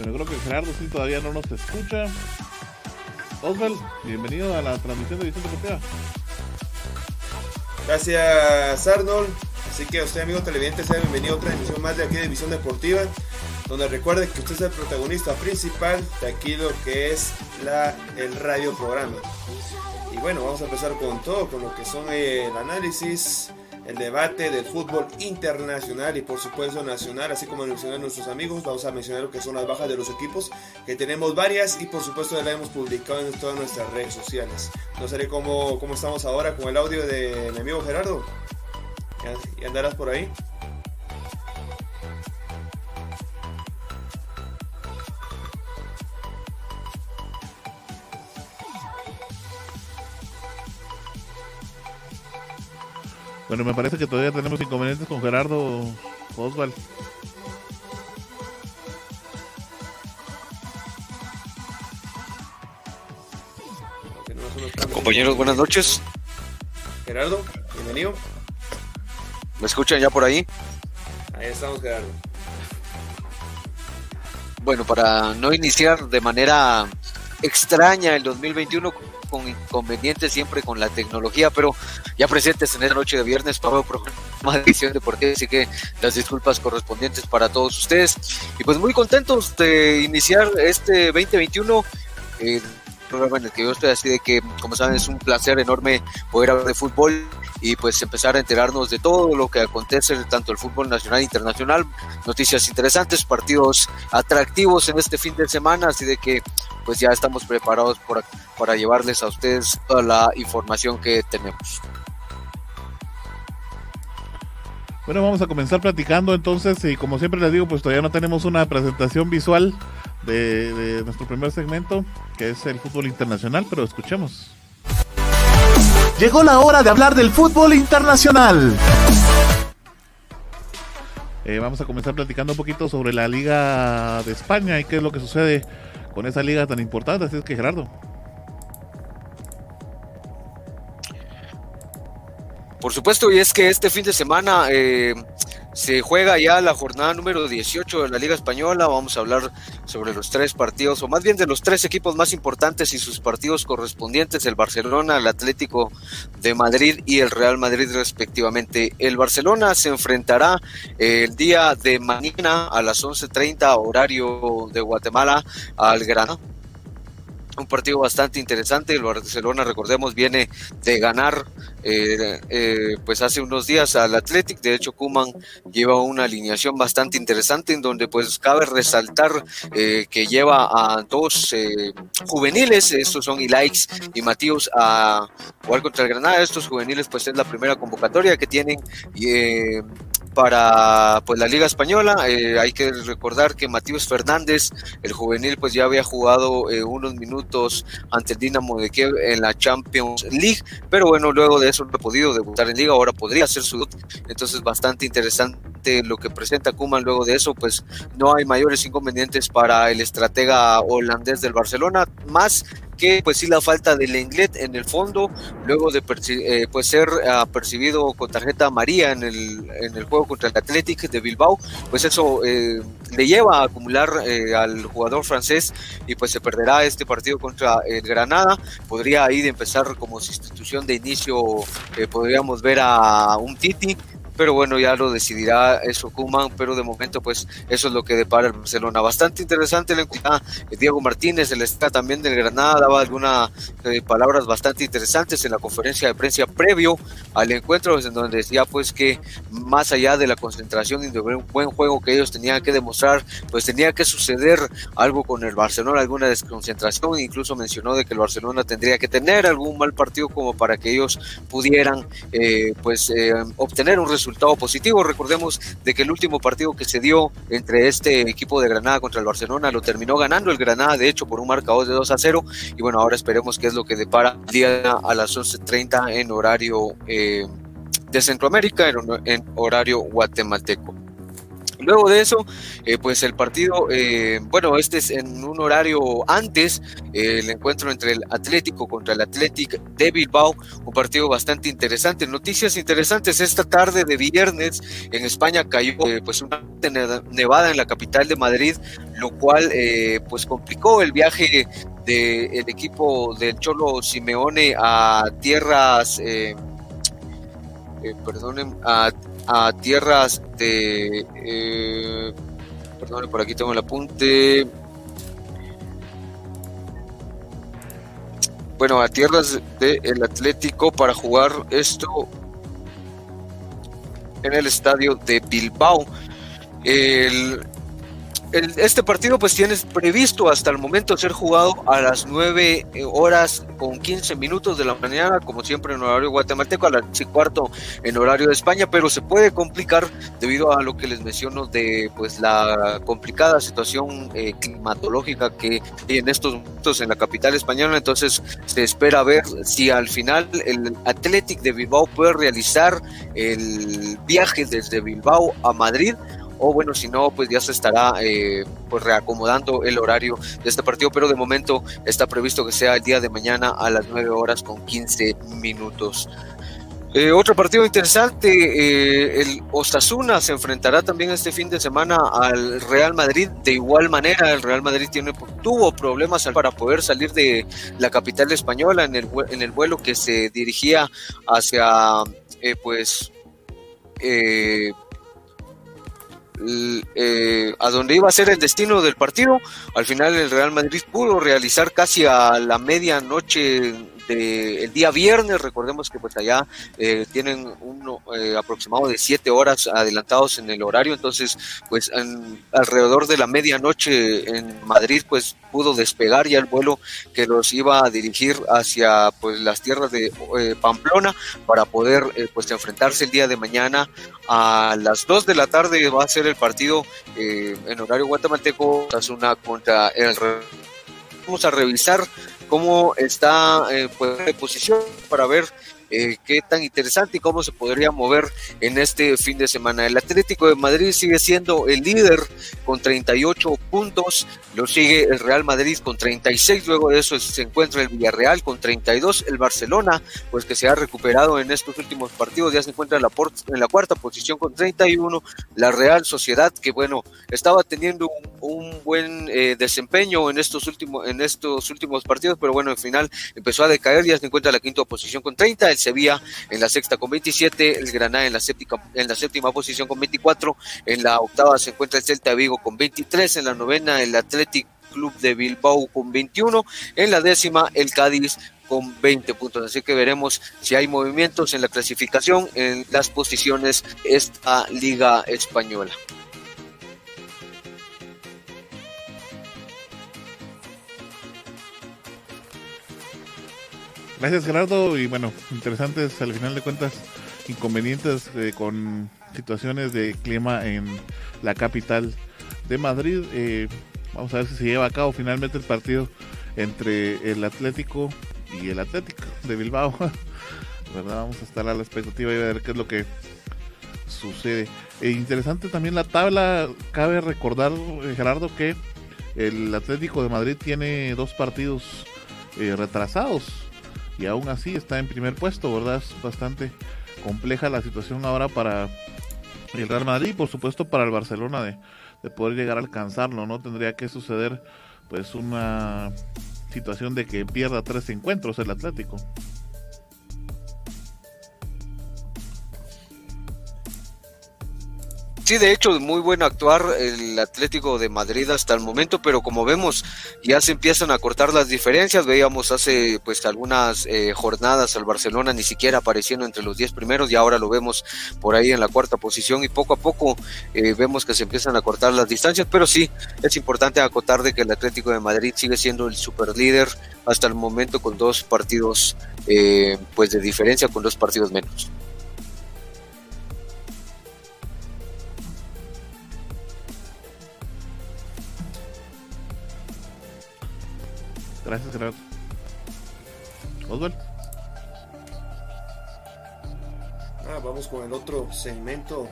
Pero creo que Gerardo sí todavía no nos escucha. Osval, bienvenido a la transmisión de Visión Deportiva. Gracias Arnold. Así que a usted amigo televidente sea bienvenido a otra emisión más de aquí de Visión Deportiva. Donde recuerde que usted es el protagonista principal de aquí lo que es la, el radio programa. Y bueno, vamos a empezar con todo, con lo que son el análisis, el debate del fútbol internacional y por supuesto nacional, así como mencionan nuestros amigos, vamos a mencionar lo que son las bajas de los equipos, que tenemos varias y por supuesto ya la hemos publicado en todas nuestras redes sociales. No sé cómo, cómo estamos ahora con el audio de mi amigo Gerardo. ¿Y andarás por ahí? Bueno, me parece que todavía tenemos inconvenientes con Gerardo Oswald. Compañeros, buenas noches. Gerardo, bienvenido. ¿Me escuchan ya por ahí? Ahí estamos, Gerardo. Bueno, para no iniciar de manera extraña el 2021 con inconvenientes siempre con la tecnología, pero ya presentes en esta noche de viernes para un programa de edición deportiva, así que las disculpas correspondientes para todos ustedes. Y pues muy contentos de iniciar este 2021. el programa en el que yo estoy así de que, como saben, es un placer enorme poder hablar de fútbol y pues empezar a enterarnos de todo lo que acontece tanto el fútbol nacional e internacional, noticias interesantes, partidos atractivos en este fin de semana, así de que pues ya estamos preparados por, para llevarles a ustedes toda la información que tenemos. Bueno, vamos a comenzar platicando entonces y como siempre les digo, pues todavía no tenemos una presentación visual de, de nuestro primer segmento, que es el fútbol internacional, pero escuchemos. Llegó la hora de hablar del fútbol internacional. Eh, vamos a comenzar platicando un poquito sobre la Liga de España y qué es lo que sucede con esa liga tan importante. Así es que Gerardo. Por supuesto, y es que este fin de semana eh, se juega ya la jornada número 18 de la Liga Española. Vamos a hablar sobre los tres partidos, o más bien de los tres equipos más importantes y sus partidos correspondientes: el Barcelona, el Atlético de Madrid y el Real Madrid, respectivamente. El Barcelona se enfrentará el día de mañana a las 11:30, horario de Guatemala, al Granada un partido bastante interesante. El Barcelona, recordemos, viene de ganar eh, eh, pues hace unos días al Athletic. De hecho, Kuman lleva una alineación bastante interesante en donde pues cabe resaltar eh, que lleva a dos juveniles, estos son Ilaix y Matías, a jugar contra el Granada. Estos juveniles pues es la primera convocatoria que tienen para pues la Liga Española. Eh, hay que recordar que Matías Fernández, el juvenil, pues ya había jugado eh, unos minutos ante el Dinamo de Kiev en la Champions League, pero bueno, luego de eso no ha podido debutar en Liga, ahora podría ser su entonces bastante interesante lo que presenta Kuman luego de eso, pues no hay mayores inconvenientes para el estratega holandés del Barcelona, más que pues sí la falta de Lenglet en el fondo, luego de eh, pues ser uh, percibido con tarjeta amarilla en el, en el juego contra el Athletic de Bilbao, pues eso eh, le lleva a acumular eh, al jugador francés y pues se perderá este partido contra el Granada, podría ahí de empezar como sustitución de inicio, eh, podríamos ver a un Titi pero bueno, ya lo decidirá eso Kuman, pero de momento pues eso es lo que depara el Barcelona. Bastante interesante la encuesta Diego Martínez, el está también del Granada, daba algunas eh, palabras bastante interesantes en la conferencia de prensa previo al encuentro, en donde decía pues que más allá de la concentración y de un buen juego que ellos tenían que demostrar, pues tenía que suceder algo con el Barcelona, alguna desconcentración, incluso mencionó de que el Barcelona tendría que tener algún mal partido como para que ellos pudieran eh, pues eh, obtener un resultado resultado positivo. Recordemos de que el último partido que se dio entre este equipo de Granada contra el Barcelona lo terminó ganando el Granada, de hecho, por un marcador de 2 a 0. Y bueno, ahora esperemos qué es lo que depara el día a las 11.30 en horario eh, de Centroamérica, en horario guatemalteco. Luego de eso, eh, pues el partido, eh, bueno, este es en un horario antes, eh, el encuentro entre el Atlético contra el Athletic de Bilbao, un partido bastante interesante. Noticias interesantes, esta tarde de viernes en España cayó pues una nevada en la capital de Madrid, lo cual pues complicó el viaje del equipo del Cholo Simeone a tierras... perdonen, a a tierras de... Eh, perdón, por aquí tengo el apunte. Bueno, a tierras del Atlético para jugar esto en el estadio de Bilbao. El, este partido pues tiene previsto hasta el momento ser jugado a las 9 eh, horas con 15 minutos de la mañana, como siempre en horario guatemalteco, a las 6 y cuarto en horario de España, pero se puede complicar debido a lo que les menciono de pues la complicada situación eh, climatológica que hay en estos momentos en la capital española, entonces se espera ver si al final el Athletic de Bilbao puede realizar el viaje desde Bilbao a Madrid o bueno, si no, pues ya se estará eh, pues reacomodando el horario de este partido, pero de momento está previsto que sea el día de mañana a las 9 horas con 15 minutos. Eh, otro partido interesante, eh, el Osasuna se enfrentará también este fin de semana al Real Madrid. De igual manera, el Real Madrid tiene, tuvo problemas para poder salir de la capital española en el, vuelo que se dirigía hacia, pues, eh, a donde iba a ser el destino del partido. Al final el Real Madrid pudo realizar casi a la medianoche el día viernes. Recordemos que pues allá eh, tienen un eh, aproximado de siete horas adelantados en el horario, entonces pues alrededor de la medianoche en Madrid pues pudo despegar ya el vuelo que los iba a dirigir hacia pues las tierras de eh, Pamplona para poder pues enfrentarse el día de mañana a las 2 de la tarde va a ser el partido en horario guatemalteco una contra el vamos a revisar cómo está eh, pues, en posición para ver eh, qué tan interesante y cómo se podría mover en este fin de semana. El Atlético de Madrid sigue siendo el líder con 38 puntos, lo sigue el Real Madrid con 36, luego de eso se encuentra el Villarreal con 32, el Barcelona, pues que se ha recuperado en estos últimos partidos, ya se encuentra en la, en la cuarta posición con 31, la Real Sociedad, que bueno, estaba teniendo un, buen eh, desempeño en estos, últimos, en estos últimos partidos, pero bueno, al final empezó a decaer, ya se encuentra en la quinta posición con 30, el Sevilla en la sexta con 27, el Granada en la séptima, en la séptima posición con 24, en la octava se encuentra el Celta Vigo con 23, en la novena el Athletic Club de Bilbao con 21, en la décima el Cádiz con 20 puntos. Así que veremos si hay movimientos en la clasificación en las posiciones esta liga española. Gracias Gerardo y bueno, interesantes al final de cuentas inconvenientes eh, con situaciones de clima en la capital de Madrid. Eh, vamos a ver si se lleva a cabo finalmente el partido entre el Atlético y el Atlético de Bilbao. ¿Verdad? Vamos a estar a la expectativa y ver qué es lo que sucede. E interesante también la tabla. Cabe recordar, eh, Gerardo, que el Atlético de Madrid tiene dos partidos retrasados y aún así está en primer puesto, ¿verdad? Es bastante compleja la situación ahora para el Real Madrid y por supuesto para el Barcelona de, de poder llegar a alcanzarlo, ¿no? Tendría que suceder pues una situación de que pierda tres encuentros el Atlético. Sí, de hecho, muy buen actuar el Atlético de Madrid hasta el momento, pero como vemos, ya se empiezan a cortar las diferencias. Veíamos hace pues algunas eh, jornadas al Barcelona ni siquiera apareciendo entre los 10 primeros y ahora lo vemos por ahí en la cuarta posición y poco a poco eh, vemos que se empiezan a cortar las distancias, pero sí, es importante acotar de que el Atlético de Madrid sigue siendo el superlíder hasta el momento con dos partidos eh, pues de diferencia, con dos partidos menos. Gracias, Gerardo. Oswald. Ah, vamos con el otro segmento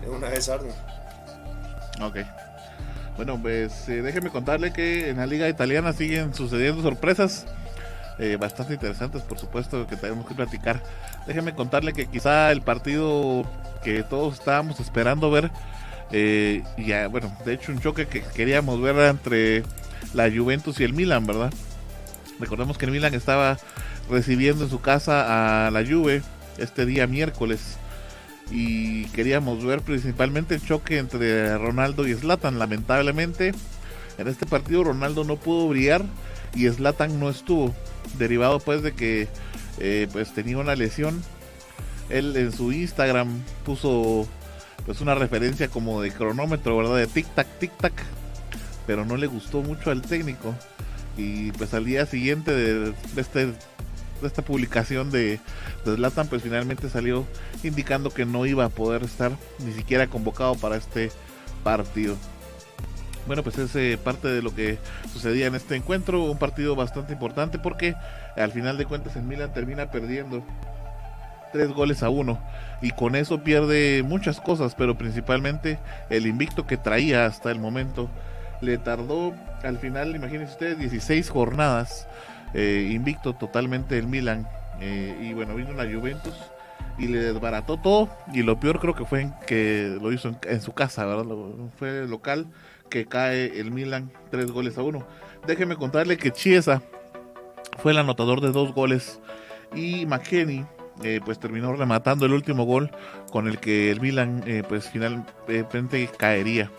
de una vez, Arnold. Ok. Bueno, pues eh, déjeme contarle que en la liga italiana siguen sucediendo sorpresas eh, bastante interesantes, por supuesto, que tenemos que platicar. Déjeme contarle que quizá el partido que todos estábamos esperando ver, eh, ya, bueno, de hecho un choque que queríamos ver entre la Juventus y el Milan, ¿verdad? Recordemos que el Milan estaba recibiendo en su casa a la Juve este día miércoles y queríamos ver principalmente el choque entre Ronaldo y Zlatan. Lamentablemente, en este partido Ronaldo no pudo brillar y Zlatan no estuvo, derivado pues de que eh, pues tenía una lesión. Él en su Instagram puso pues una referencia como de cronómetro, ¿verdad? De tic tac tic tac, pero no le gustó mucho al técnico y pues al día siguiente de, de este de esta publicación de, de pues finalmente salió indicando que no iba a poder estar ni siquiera convocado para este partido. Bueno, pues es parte de lo que sucedía en este encuentro, un partido bastante importante porque al final de cuentas el Milan termina perdiendo tres goles a uno y con eso pierde muchas cosas, pero principalmente el invicto que traía hasta el momento le tardó al final, imagínense ustedes, 16 jornadas eh, invicto totalmente el Milan. Eh, y bueno, vino la Juventus y le desbarató todo. Y lo peor creo que fue en que lo hizo en, su casa, ¿verdad? fue local que cae el Milan tres goles a uno. Déjeme contarle que Chiesa fue el anotador de dos goles y McKenny eh, pues terminó rematando el último gol con el que el Milan pues finalmente caería.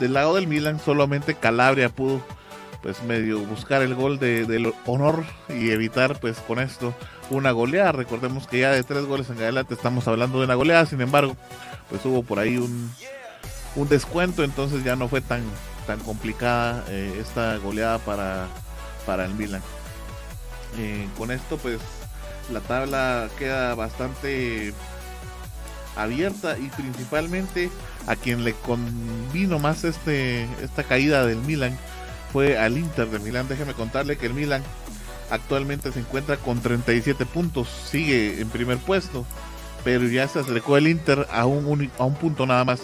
Del lado del Milan solamente Calabria pudo pues medio buscar el gol de, del honor y evitar pues con esto una goleada. Recordemos que ya de tres goles en adelante estamos hablando de una goleada, sin embargo, pues hubo por ahí un, un descuento, entonces ya no fue tan, tan complicada eh, esta goleada para, para el Milan. Eh, con esto pues la tabla queda bastante abierta y principalmente a quien le convino más este esta caída del Milan fue al Inter de Milán. Déjeme contarle que el Milan actualmente se encuentra con 37 puntos, sigue en primer puesto, pero ya se acercó el Inter a un, a un punto nada más.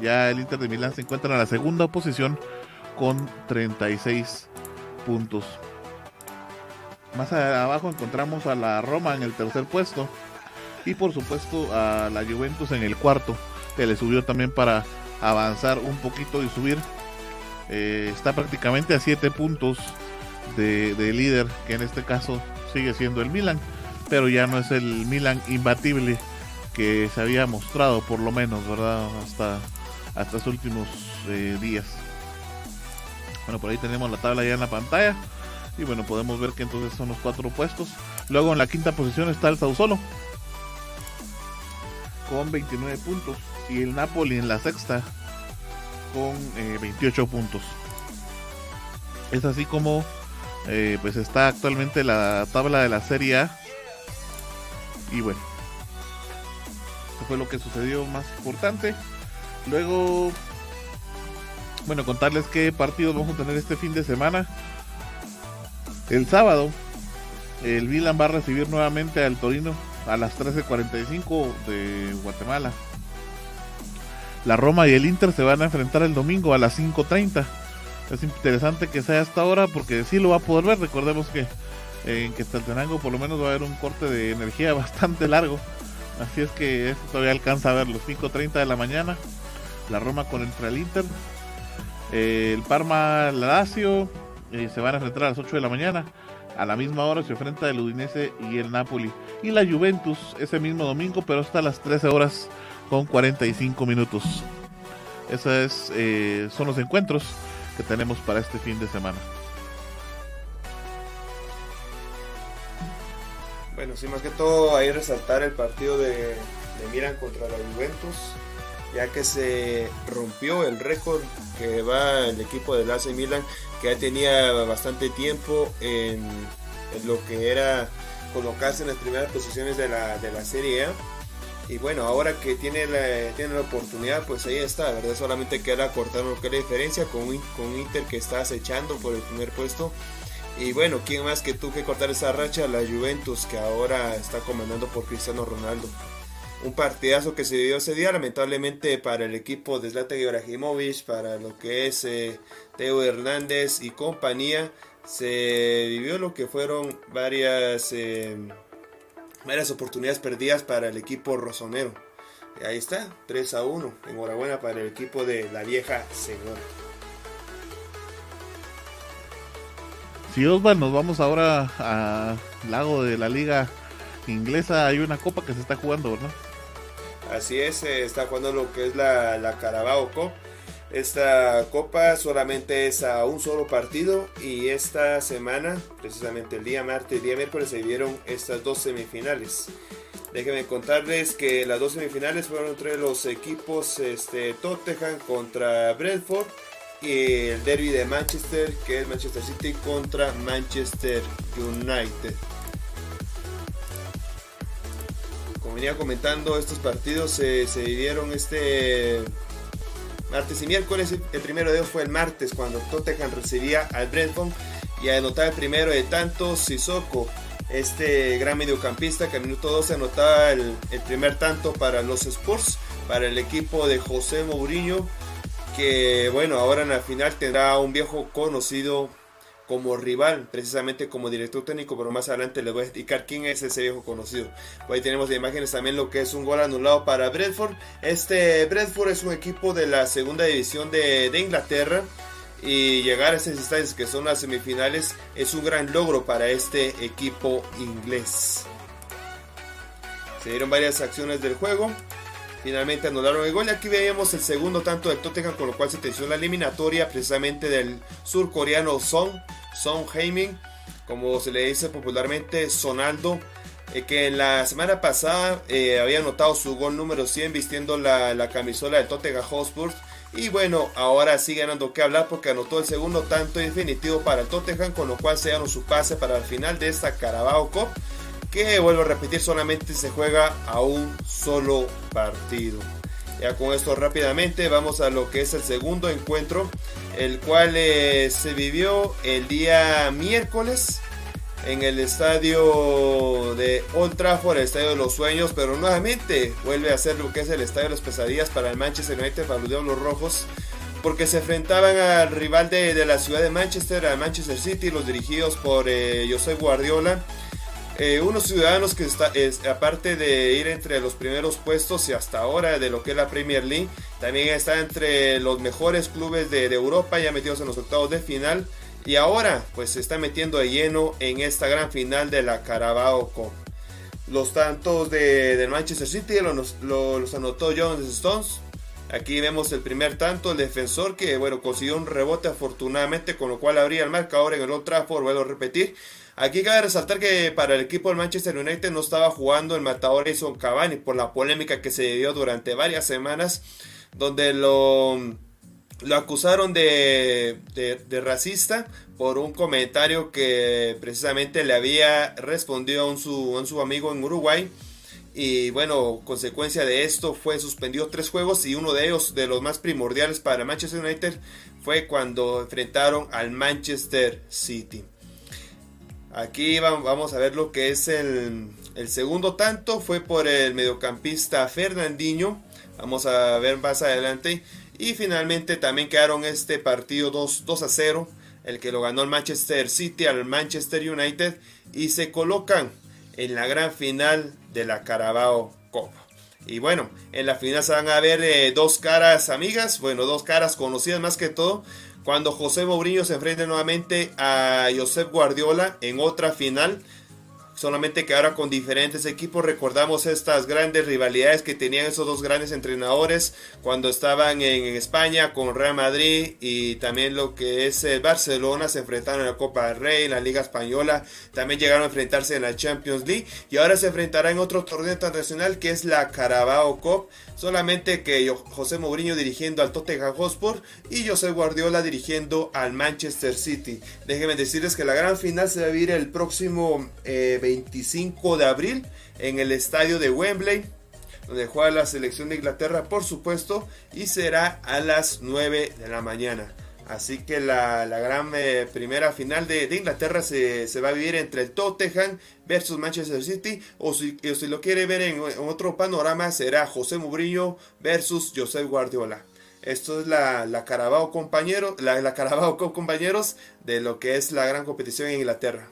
Ya el Inter de Milán se encuentra en la segunda posición con 36 puntos. Más abajo encontramos a la Roma en el tercer puesto y por supuesto a la Juventus en el cuarto, que le subió también para avanzar un poquito y subir eh, está prácticamente a 7 puntos de, líder, que en este caso sigue siendo el Milan, pero ya no es el Milan imbatible que se había mostrado, por lo menos, ¿verdad? Hasta, hasta los últimos eh, días. Bueno, por ahí tenemos la tabla ya en la pantalla. Y bueno, podemos ver que entonces son los cuatro puestos. Luego en la quinta posición está el Solo con 29 puntos. Y el Napoli en la sexta con 28 eh, puntos. Es así como eh, pues está actualmente la tabla de la Serie A. Y bueno, eso fue lo que sucedió más importante. Luego, bueno, contarles qué partidos vamos a tener este fin de semana. El sábado, el Milan va a recibir nuevamente al Torino a las 13:45 de Guatemala. La Roma y el Inter se van a enfrentar el domingo a las 5.30. Es interesante que sea hasta ahora porque sí lo va a poder ver. Recordemos que en Questaltenango por lo menos va a haber un corte de energía bastante largo. Así es que esto todavía alcanza a ver los 5.30 de la mañana. La Roma contra el Inter. Eh, el Parma, la Lazio eh, se van a enfrentar a las 8 de la mañana. A la misma hora se enfrenta el Udinese y el Napoli. Y la Juventus ese mismo domingo, pero hasta las 13 horas con 45 minutos. Esos eh, son los encuentros que tenemos para este fin de semana. Bueno, sí, más que todo ahí resaltar el partido de, Milan contra la Juventus, ya que se rompió el récord que va el equipo del AC Milan, que ya tenía bastante tiempo en, lo que era colocarse en las primeras posiciones de la, de la Serie A y bueno, ahora que tiene la, tiene la oportunidad, pues ahí está, ¿verdad? Solamente queda cortar lo que es la diferencia con, con Inter que está acechando por el primer puesto. Y bueno, ¿quién más que tú que cortar esa racha? La Juventus, que ahora está comandando por Cristiano Ronaldo. Un partidazo que se vivió ese día, lamentablemente para el equipo de Zlatan Ibrahimovic, para lo que es eh, Teo Hernández y compañía, se vivió lo que fueron varias, eh, varias oportunidades perdidas para el equipo rosonero. Ahí está, 3 a 1. Enhorabuena para el equipo de la vieja señora. Si Osvaldo, nos vamos ahora al lago de la liga inglesa. Hay una copa que se está jugando, ¿verdad? Así es, se está jugando lo que es la, la Carabao Cup. Esta copa solamente es a un solo partido y esta semana, precisamente el día martes y día miércoles, se dieron estas dos semifinales. Déjenme contarles que las dos semifinales fueron entre los equipos este, Tottenham contra Brentford y el derby de Manchester, que es Manchester City contra Manchester United. Venía comentando, estos partidos se, se este martes y miércoles. El primero de ellos fue el martes, cuando Tottenham recibía al Brentford y anotaba el primero de tantos Sissoko. Este gran mediocampista que a minuto 12 anotaba el, el primer tanto para los Spurs, para el equipo de José Mourinho que bueno, ahora en la final tendrá un viejo conocido como rival, precisamente como director técnico, pero más adelante les voy a explicar quién es ese viejo conocido. Pues ahí tenemos de imágenes también lo que es un gol anulado para Bradford. Este Bradford es un equipo de la segunda división de, de Inglaterra y llegar a esas instancias que son las semifinales es un gran logro para este equipo inglés. Se dieron varias acciones del juego. Finalmente anularon el gol y aquí veíamos el segundo tanto del Tottenham con lo cual se tensió la eliminatoria precisamente del surcoreano Son, Son Heiming, como se le dice popularmente Sonaldo, eh, que en la semana pasada eh, había anotado su gol número 100 vistiendo la, la camisola del Tottenham Hotspur y bueno, ahora sigue ganando que hablar porque anotó el segundo tanto definitivo para el Tottenham con lo cual se ganó su pase para el final de esta Carabao Cup que vuelvo a repetir solamente se juega a un solo partido. Ya con esto rápidamente vamos a lo que es el segundo encuentro, el cual eh, se vivió el día miércoles en el estadio de Old Trafford, el estadio de los sueños, pero nuevamente vuelve a ser lo que es el estadio de las pesadillas para el Manchester United, para los Diablos Rojos, porque se enfrentaban al rival de, de la ciudad de Manchester, al Manchester City, los dirigidos por eh, José Guardiola. Eh, unos ciudadanos que está, es, aparte de ir entre los primeros puestos y hasta ahora de lo que es la Premier League, también está entre los mejores clubes de, Europa, ya metidos en los octavos de final. Y ahora pues se está metiendo de lleno en esta gran final de la Carabao Cup. Los tantos de, del Manchester City los, los, los anotó John Stones. Aquí vemos el primer tanto, el defensor que bueno consiguió un rebote afortunadamente, con lo cual abría el marcador en el Old Trafford, vuelvo a repetir. Aquí cabe resaltar que para el equipo del Manchester United no estaba jugando el matador Edson Cavani por la polémica que se dio durante varias semanas, donde lo, acusaron de, racista por un comentario que precisamente le había respondido a un su, un su amigo en Uruguay. Y bueno, consecuencia de esto fue suspendido tres juegos y uno de ellos, de los más primordiales para Manchester United, fue cuando enfrentaron al Manchester City. Aquí vamos a ver lo que es el, segundo tanto. Fue por el mediocampista Fernandinho. Vamos a ver más adelante. Y finalmente también quedaron este partido 2, 2 a 0. El que lo ganó el Manchester City al Manchester United. Y se colocan en la gran final de la Carabao Cup. Y bueno, en la final se van a ver eh, dos caras amigas. Bueno, dos caras conocidas más que todo cuando José Mourinho se enfrenta nuevamente a Josep Guardiola en otra final. Solamente que ahora con diferentes equipos recordamos estas grandes rivalidades que tenían esos dos grandes entrenadores cuando estaban en España con Real Madrid y también lo que es el Barcelona se enfrentaron en la Copa del Rey, en la Liga Española, también llegaron a enfrentarse en la Champions League y ahora se enfrentará en otro torneo internacional que es la Carabao Cup solamente que José Mourinho dirigiendo al Tottenham Hotspur y José Guardiola dirigiendo al Manchester City. Déjenme decirles que la gran final se va a vivir el próximo eh, 25 de abril en el estadio de Wembley donde juega la selección de Inglaterra por supuesto y será a las 9 de la mañana. Así que la, gran eh, primera final de, Inglaterra se, va a vivir entre el Tottenham versus Manchester City. O si, si lo quiere ver en, otro panorama, será José Mourinho versus Josep Guardiola. Esto es la, la Carabao compañero, la, la Carabao compañeros de lo que es la gran competición en Inglaterra.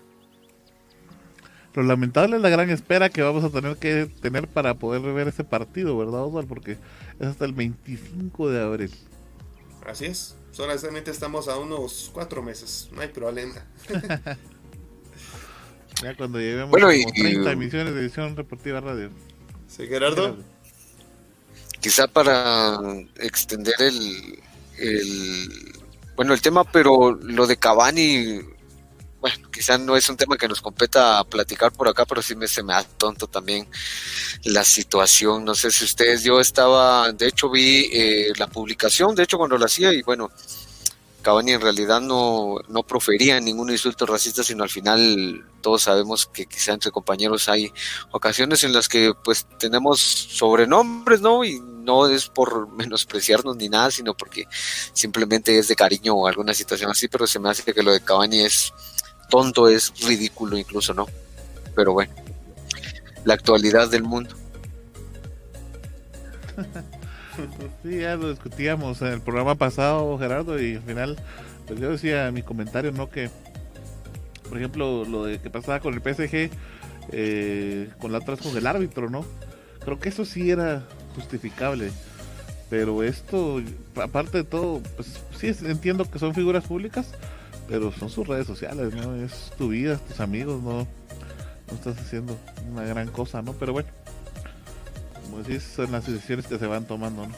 Lo lamentable es la gran espera que vamos a tener que tener para poder ver ese partido, ¿verdad, Oswald? Porque es hasta el 25 de abril. Así es. Solamente estamos a unos cuatro meses. No hay problema. ya cuando lleguemos bueno, como 30 emisiones de edición deportiva radio. Sí, Gerardo. Quizá para extender el, el bueno el tema, pero lo de Cavani bueno, quizá no es un tema que nos competa platicar por acá, pero sí me, se me da tonto también la situación. No sé si ustedes, yo estaba, de hecho vi eh, la publicación, de hecho cuando lo hacía, y bueno, Cavani en realidad no, no profería ningún insulto racista, sino al final todos sabemos que quizá entre compañeros hay ocasiones en las que pues tenemos sobrenombres, ¿no? Y no es por menospreciarnos ni nada, sino porque simplemente es de cariño o alguna situación así, pero se me hace que lo de Cavani es tonto, es ridículo incluso, ¿no? Pero bueno, la actualidad del mundo. Sí, ya lo discutíamos en el programa pasado, Gerardo, y al final, pues yo decía en mi comentario, ¿no? Que, por ejemplo, lo de que pasaba con el PSG, eh, con la otra con el árbitro, ¿no? Creo que eso sí era justificable. Pero esto, aparte de todo, pues sí entiendo que son figuras públicas, pero son sus redes sociales, ¿no? Es tu vida, tus amigos, no, no estás haciendo una gran cosa, ¿no? Pero bueno, como decís, son las decisiones que se van tomando, ¿no?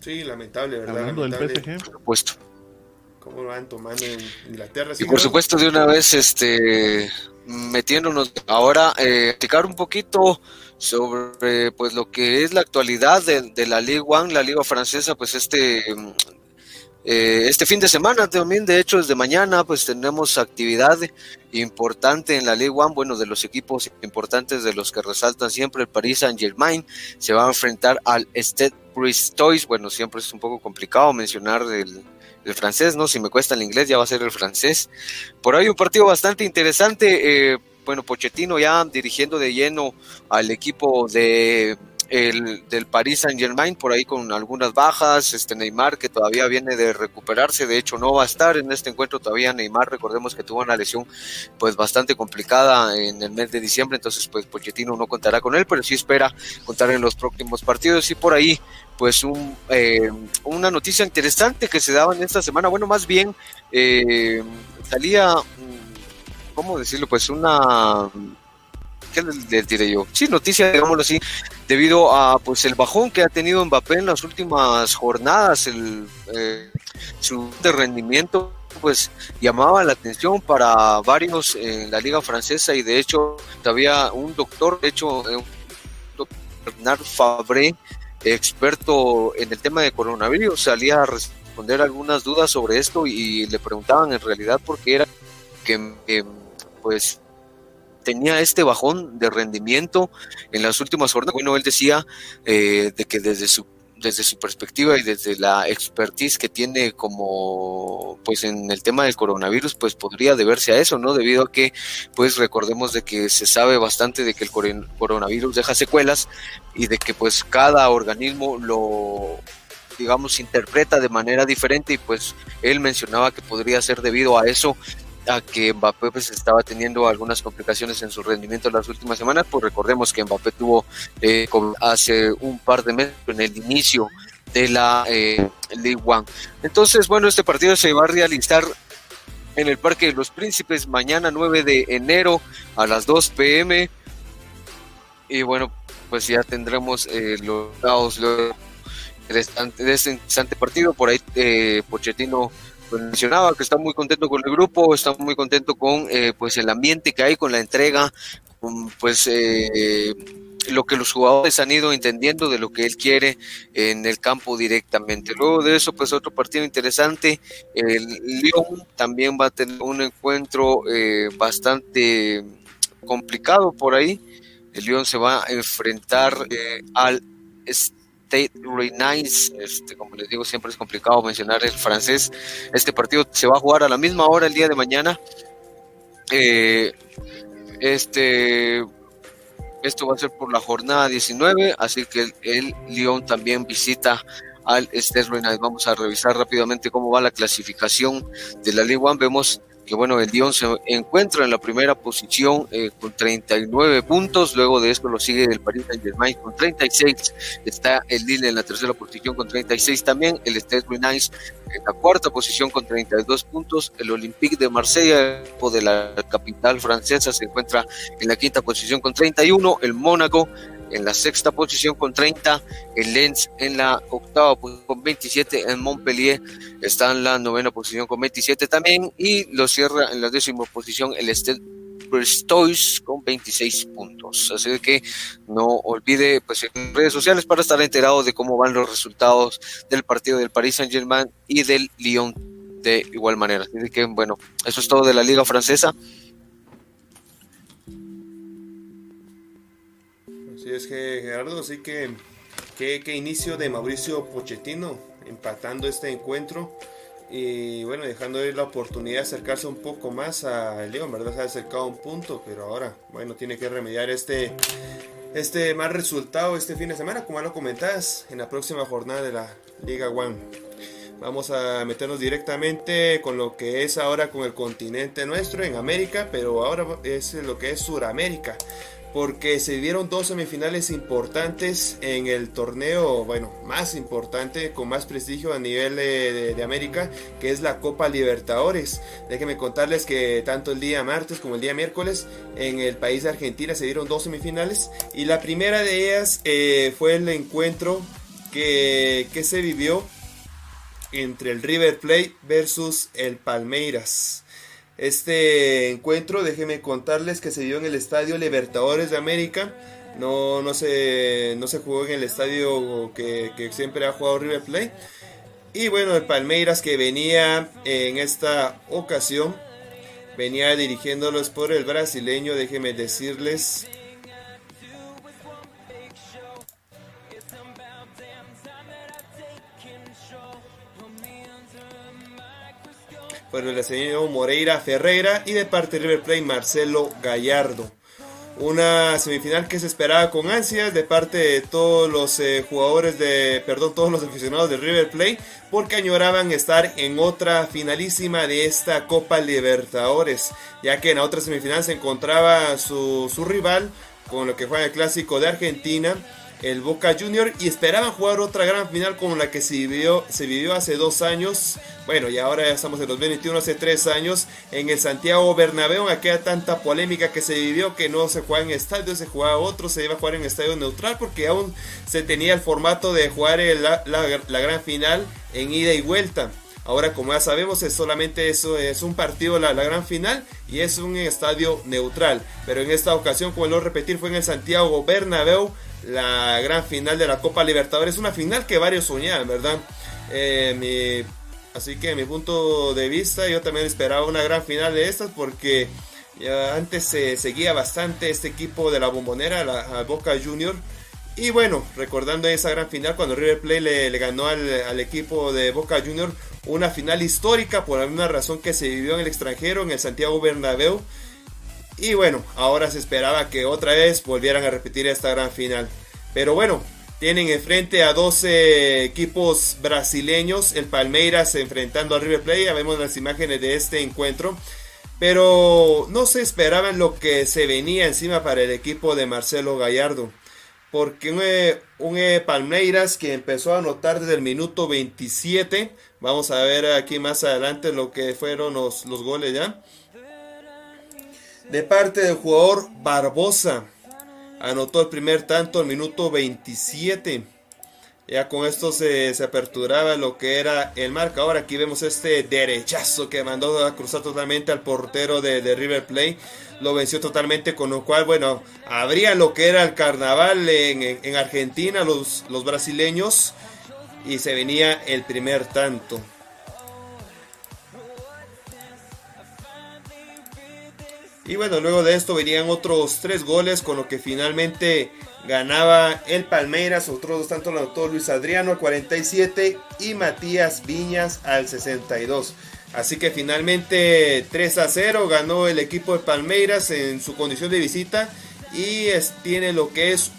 Sí, lamentable, ¿verdad? Hablando del PSG. Por supuesto. ¿Cómo lo van tomando en Inglaterra? Y por supuesto, de una vez, este, metiéndonos ahora, eh, explicar un poquito sobre pues lo que es la actualidad de, de la Ligue 1, la liga francesa, pues este eh, este fin de semana también, de hecho, desde mañana, pues tenemos actividad importante en la Ligue 1, bueno, de los equipos importantes, de los que resaltan siempre el Paris Saint Germain, se va a enfrentar al Stade Bristois, bueno, siempre es un poco complicado mencionar el, francés, ¿no? Si me cuesta el inglés, ya va a ser el francés. Por ahí un partido bastante interesante, eh, bueno, Pochettino ya dirigiendo de lleno al equipo de el del Paris Saint Germain por ahí con algunas bajas, este Neymar que todavía viene de recuperarse, de hecho no va a estar en este encuentro todavía Neymar, recordemos que tuvo una lesión pues bastante complicada en el mes de diciembre, entonces pues Pochettino no contará con él, pero sí espera contar en los próximos partidos y por ahí pues un, eh, una noticia interesante que se daba en esta semana, bueno más bien eh, salía, mm, ¿cómo decirlo? Pues una ¿qué les, diré yo? Sí, noticia, digámoslo así, debido a pues el bajón que ha tenido Mbappé en las últimas jornadas, el, eh, su rendimiento pues llamaba la atención para varios en la liga francesa y de hecho había un doctor, de hecho eh, Bernard Fabre, experto en el tema de coronavirus, salía a responder algunas dudas sobre esto y le preguntaban en realidad por qué era que pues tenía este bajón de rendimiento en las últimas jornadas. Bueno, él decía eh, de que desde su desde su perspectiva y desde la expertise que tiene como pues en el tema del coronavirus pues podría deberse a eso no debido a que pues recordemos de que se sabe bastante de que el coronavirus deja secuelas y de que pues cada organismo lo digamos interpreta de manera diferente y pues él mencionaba que podría ser debido a eso a que Mbappé pues estaba teniendo algunas complicaciones en su rendimiento en las últimas semanas, pues recordemos que Mbappé tuvo eh, hace un par de meses en el inicio de la eh, League One. Entonces, bueno, este partido se va a realizar en el Parque de los Príncipes mañana 9 de enero a las 2 pm. Y bueno, pues ya tendremos eh, los dados de este interesante partido. Por ahí eh, Pochettino mencionaba que está muy contento con el grupo, está muy contento con eh, pues el ambiente que hay, con la entrega, con pues eh, lo que los jugadores han ido entendiendo de lo que él quiere en el campo directamente. Luego de eso, pues otro partido interesante, el Lyon también va a tener un encuentro eh, bastante complicado por ahí. El Lyon se va a enfrentar al Tate Nice. Este, como les digo, siempre es complicado mencionar el francés. Este partido se va a jugar a la misma hora el día de mañana. Eh, este, esto va a ser por la jornada 19, así que el, Lyon también visita al Sterling. Vamos a revisar rápidamente cómo va la clasificación de la Ligue 1. Vemos que bueno, el Lyon se encuentra en la primera posición eh, con 39 puntos, luego de esto lo sigue el Paris Saint Germain con 36, está el Lille en la tercera posición con 36 también, el Stade Rennais en la cuarta posición con 32 puntos, el Olympique de Marsella de la capital francesa se encuentra en la quinta posición con 31, el Mónaco en la sexta posición con 30, el Lens en la octava posición con 27, en Montpellier está en la novena posición con 27 también y lo cierra en la décima posición el Stade Brestois con 26 puntos. Así que no olvide pues en redes sociales para estar enterado de cómo van los resultados del partido del Paris Saint Germain y del Lyon de igual manera. Así que bueno, eso es todo de la liga francesa. Gerardo, sí que qué inicio de Mauricio Pochettino empatando este encuentro y bueno, dejando la oportunidad de acercarse un poco más a León, ¿verdad? Se ha acercado un punto, pero ahora, bueno, tiene que remediar este, este mal resultado este fin de semana, como lo comentas, en la próxima jornada de la Liga One. Vamos a meternos directamente con lo que es ahora con el continente nuestro en América, pero ahora es lo que es Suramérica porque se dieron dos semifinales importantes en el torneo, bueno, más importante, con más prestigio a nivel de, América, que es la Copa Libertadores. Déjenme contarles que tanto el día martes como el día miércoles en el país de Argentina se dieron dos semifinales y la primera de ellas eh, fue el encuentro que, que se vivió entre el River Plate versus el Palmeiras. Este encuentro, déjenme contarles que se dio en el Estadio Libertadores de América. No, no, se, no se jugó en el estadio que, siempre ha jugado River Plate. Y bueno, el Palmeiras que venía en esta ocasión, venía dirigiéndolos por el brasileño, déjenme decirles, por el señor Moreira Ferreira y de parte de River Plate Marcelo Gallardo. Una semifinal que se esperaba con ansias de parte de todos los eh, jugadores de, perdón, todos los aficionados de River Plate, porque añoraban estar en otra finalísima de esta Copa Libertadores, ya que en la otra semifinal se encontraba su, su rival con lo que fue el clásico de Argentina, el Boca Junior y esperaban jugar otra gran final como la que se vivió, se vivió hace dos años. Bueno, y ahora ya estamos en 2021, hace tres años, en el Santiago Bernabéu, aquella tanta polémica que se vivió que no se juega en estadio, se jugaba otro, se iba a jugar en estadio neutral porque aún se tenía el formato de jugar la, la gran final en ida y vuelta. Ahora, como ya sabemos, es solamente eso, es un partido, la, la, gran final, y es un estadio neutral. Pero en esta ocasión, como lo repetir, fue en el Santiago Bernabéu, la gran final de la Copa Libertadores. Una final que varios soñaban, ¿verdad? Eh, así que, mi punto de vista, yo también esperaba una gran final de estas porque ya antes se seguía bastante este equipo de la bombonera, la, Boca Junior. Y bueno, recordando esa gran final cuando River Plate le, ganó al, equipo de Boca Junior, una final histórica por alguna razón que se vivió en el extranjero, en el Santiago Bernabéu. Y bueno, ahora se esperaba que otra vez volvieran a repetir esta gran final. Pero bueno, tienen enfrente a 12 equipos brasileños. El Palmeiras enfrentando al River Plate. Ya vemos las imágenes de este encuentro. Pero no se esperaba lo que se venía encima para el equipo de Marcelo Gallardo. Porque un, eh, un eh, Palmeiras que empezó a anotar desde el minuto 27. Vamos a ver aquí más adelante lo que fueron los, los goles ya de parte del jugador Barbosa. Anotó el primer tanto al minuto 27. Ya con esto se, se, aperturaba lo que era el marcador. Aquí vemos este derechazo que mandó a cruzar totalmente al portero de, River Plate. Lo venció totalmente, con lo cual, bueno, habría lo que era el carnaval en, en Argentina, los, los brasileños. Y se venía el primer tanto. Y bueno, luego de esto venían otros tres goles con lo que finalmente ganaba el Palmeiras. Otros dos tanto lo anotó Luis Adriano al 47 y Matías Viñas al 62. Así que finalmente 3 a 0 ganó el equipo de Palmeiras en su condición de visita y tiene lo que es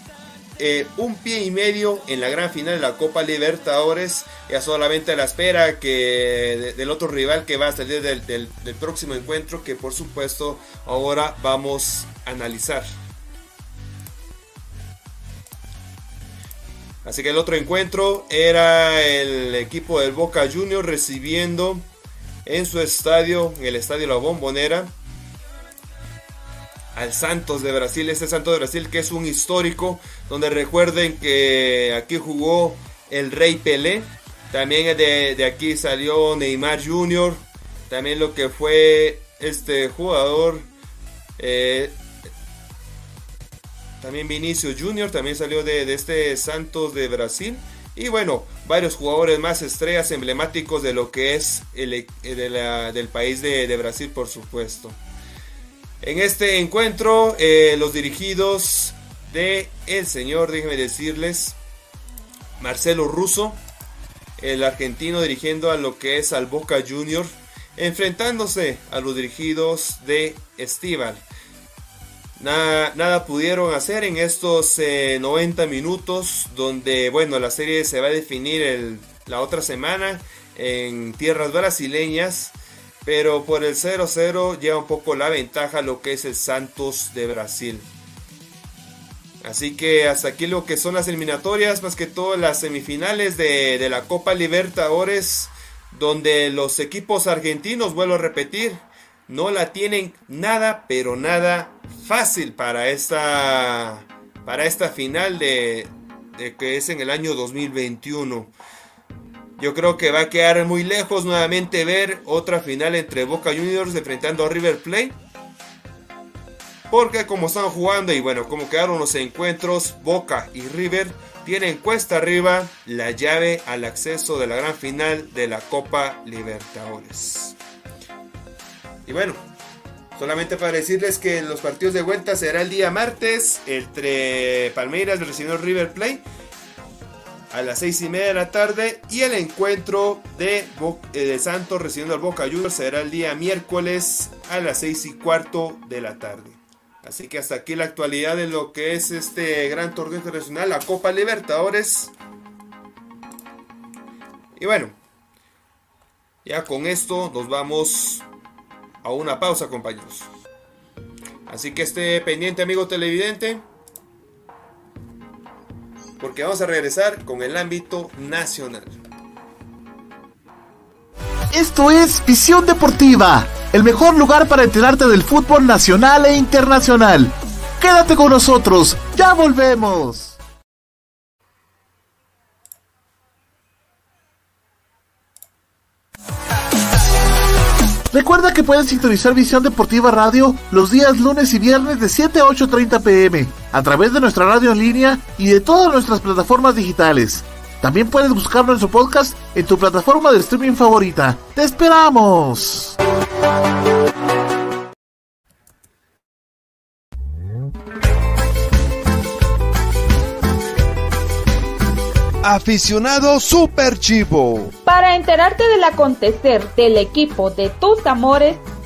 eh, un pie y medio en la gran final de la Copa Libertadores. Ya solamente a la espera que del otro rival que va a salir del, del próximo encuentro que por supuesto ahora vamos a analizar. Así que el otro encuentro era el equipo del Boca Juniors recibiendo en su estadio, en el estadio La Bombonera, al Santos de Brasil, este Santos de Brasil que es un histórico, donde recuerden que aquí jugó el Rey Pelé, también de, aquí salió Neymar Jr., también lo que fue este jugador, eh, también Vinicio Jr., también salió de, este Santos de Brasil. Y bueno, varios jugadores más estrellas emblemáticos de lo que es el, del país de, de Brasil, por supuesto. En este encuentro, eh, los dirigidos de el señor, déjenme decirles, Marcelo Russo, el argentino dirigiendo a lo que es al Boca Junior, enfrentándose a los dirigidos de Estival. Nada, pudieron hacer en estos 90 eh, minutos donde, bueno, la serie se va a definir la otra semana en tierras brasileñas. Pero por el 0-0 lleva un poco la ventaja lo que es el Santos de Brasil. Así que hasta aquí lo que son las eliminatorias, más que todo las semifinales de, la Copa Libertadores, donde los equipos argentinos, vuelvo a repetir, no la tienen nada, pero nada fácil para esta, para esta final de, de que es en el año 2021. Yo creo que va a quedar muy lejos nuevamente ver otra final entre Boca Juniors enfrentando a River Plate. Porque como están jugando y bueno, como quedaron los encuentros, Boca y River tienen cuesta arriba la llave al acceso de la gran final de la Copa Libertadores. Y bueno, solamente para decirles que los partidos de vuelta será el día martes entre Palmeiras recibiendo River Plate a las 6 y media de la tarde. Y el encuentro de, eh, de Santos recibiendo al Boca Juniors será el día miércoles a las 6 y cuarto de la tarde. Así que hasta aquí la actualidad de lo que es este gran torneo internacional, la Copa Libertadores. Y bueno, ya con esto nos vamos a una pausa, compañeros. Así que esté pendiente, amigo televidente porque vamos a regresar con el ámbito nacional. Esto es Visión Deportiva, el mejor lugar para enterarte del fútbol nacional e internacional. Quédate con nosotros, ya volvemos. Recuerda que puedes sintonizar Visión Deportiva Radio los días lunes y viernes de 7 a 8.30 pm a través de nuestra radio en línea y de todas nuestras plataformas digitales. También puedes buscarlo en su podcast en tu plataforma de streaming favorita. ¡Te esperamos! aficionado super chivo. Para enterarte del acontecer del equipo de tus amores,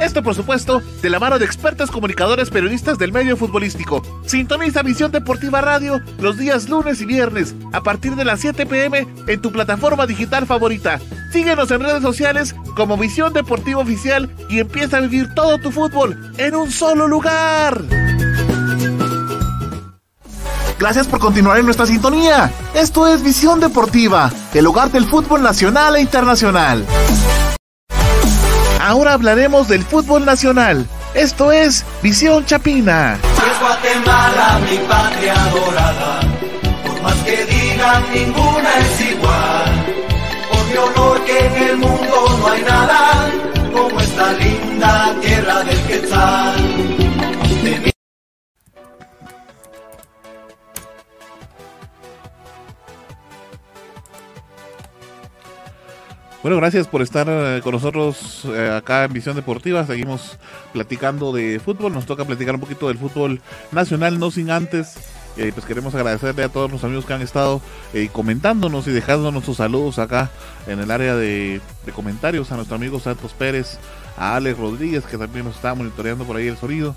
Esto, por supuesto, de la mano de expertos comunicadores periodistas del medio futbolístico. Sintoniza Visión Deportiva Radio los días lunes y viernes a partir de las 7 pm en tu plataforma digital favorita. Síguenos en redes sociales como Visión Deportiva Oficial y empieza a vivir todo tu fútbol en un solo lugar. Gracias por continuar en nuestra sintonía. Esto es Visión Deportiva, el hogar del fútbol nacional e internacional. Ahora hablaremos del fútbol nacional. Esto es Visión Chapina. Es Guatemala, mi patria dorada. Por más que digan, ninguna es igual. Por mi honor que en el mundo no hay nada como esta linda tierra del Quetzal. Bueno, gracias por estar eh, con nosotros eh, acá en Visión Deportiva. Seguimos platicando de fútbol. Nos toca platicar un poquito del fútbol nacional, no sin antes. Eh, pues queremos agradecerle a todos los amigos que han estado comentándonos y dejándonos sus saludos acá en el área de, comentarios. A nuestro amigo Santos Pérez, a Alex Rodríguez, que también nos está monitoreando por ahí el sonido,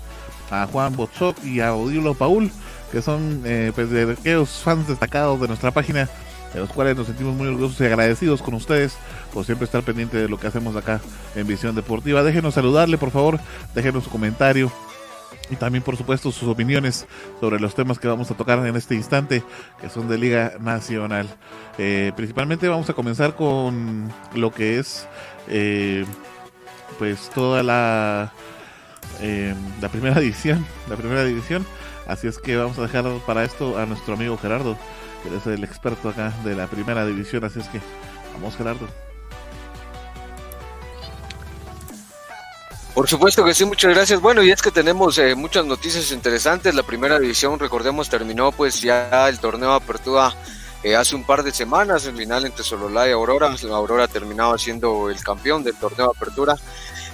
a Juan Botzoc y a Odilo Paul, que son pues de aquellos fans destacados de nuestra página de los cuales nos sentimos muy orgullosos y agradecidos con ustedes por siempre estar pendiente de lo que hacemos acá en Visión Deportiva. Déjenos saludarle, por favor, déjenos su comentario y también, por supuesto, sus opiniones sobre los temas que vamos a tocar en este instante, que son de Liga Nacional. Eh, principalmente vamos a comenzar con lo que es, eh, pues, toda la, eh, la primera división, la primera división. Así es que vamos a dejar para esto a nuestro amigo Gerardo que es el experto acá de la primera división. Así es que vamos, Gerardo. Por supuesto que sí, muchas gracias. Bueno, y es que tenemos eh, muchas noticias interesantes. La primera división, recordemos, terminó pues ya el torneo de apertura eh, hace un par de semanas, el final entre Sololá y Aurora. Aurora terminaba siendo el campeón del torneo apertura.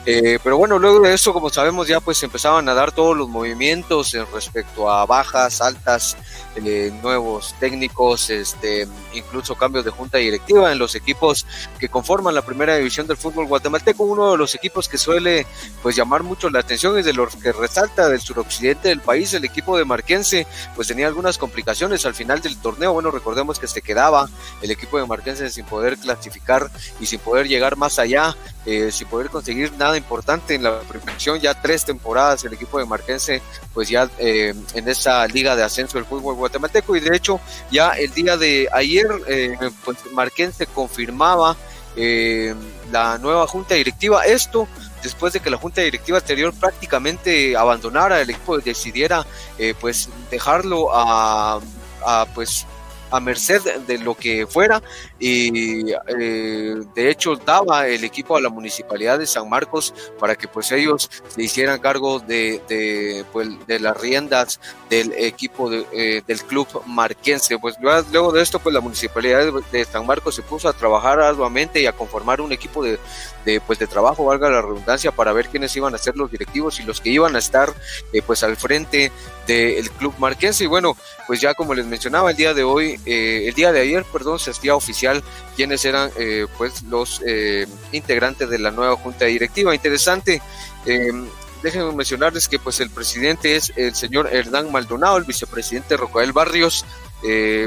Eh, pero bueno, luego de eso, como sabemos, ya pues empezaban a dar todos los movimientos en respecto a bajas, altas, eh, nuevos técnicos, este, incluso cambios de junta directiva en los equipos que conforman la primera división del fútbol guatemalteco. Uno de los equipos que suele pues llamar mucho la atención es de los que resalta del suroccidente del país, el equipo de Marquense, pues tenía algunas complicaciones al final del torneo. Bueno, recordemos que se quedaba el equipo de Marquense sin poder clasificar y sin poder llegar más allá, eh, sin poder conseguir nada importante en la preparación, ya tres temporadas el equipo de Marquense, pues ya eh, en esa liga de ascenso del fútbol guatemalteco y de hecho ya el día de ayer eh, pues Marquense confirmaba eh, la nueva junta directiva, esto después de que la junta directiva anterior prácticamente abandonara el equipo, decidiera pues dejarlo a, a pues a merced de lo que fuera y eh, de hecho daba el equipo a la municipalidad de San Marcos para que pues ellos se hicieran cargo de, de, pues, de las riendas del equipo de, eh, del club marquense. Pues luego de esto pues la municipalidad de San Marcos se puso a trabajar arduamente y a conformar un equipo de, de, pues, de trabajo, valga la redundancia, para ver quiénes iban a ser los directivos y los que iban a estar eh, pues al frente del club marquense. Y bueno, pues ya como les mencionaba, el día de hoy, eh, el día de ayer, perdón, se hacía oficial quiénes eran eh, pues los integrantes de la nueva junta directiva. Interesante. Déjenme mencionarles que pues el presidente es el señor Hernán Maldonado, el vicepresidente Rocael Barrios,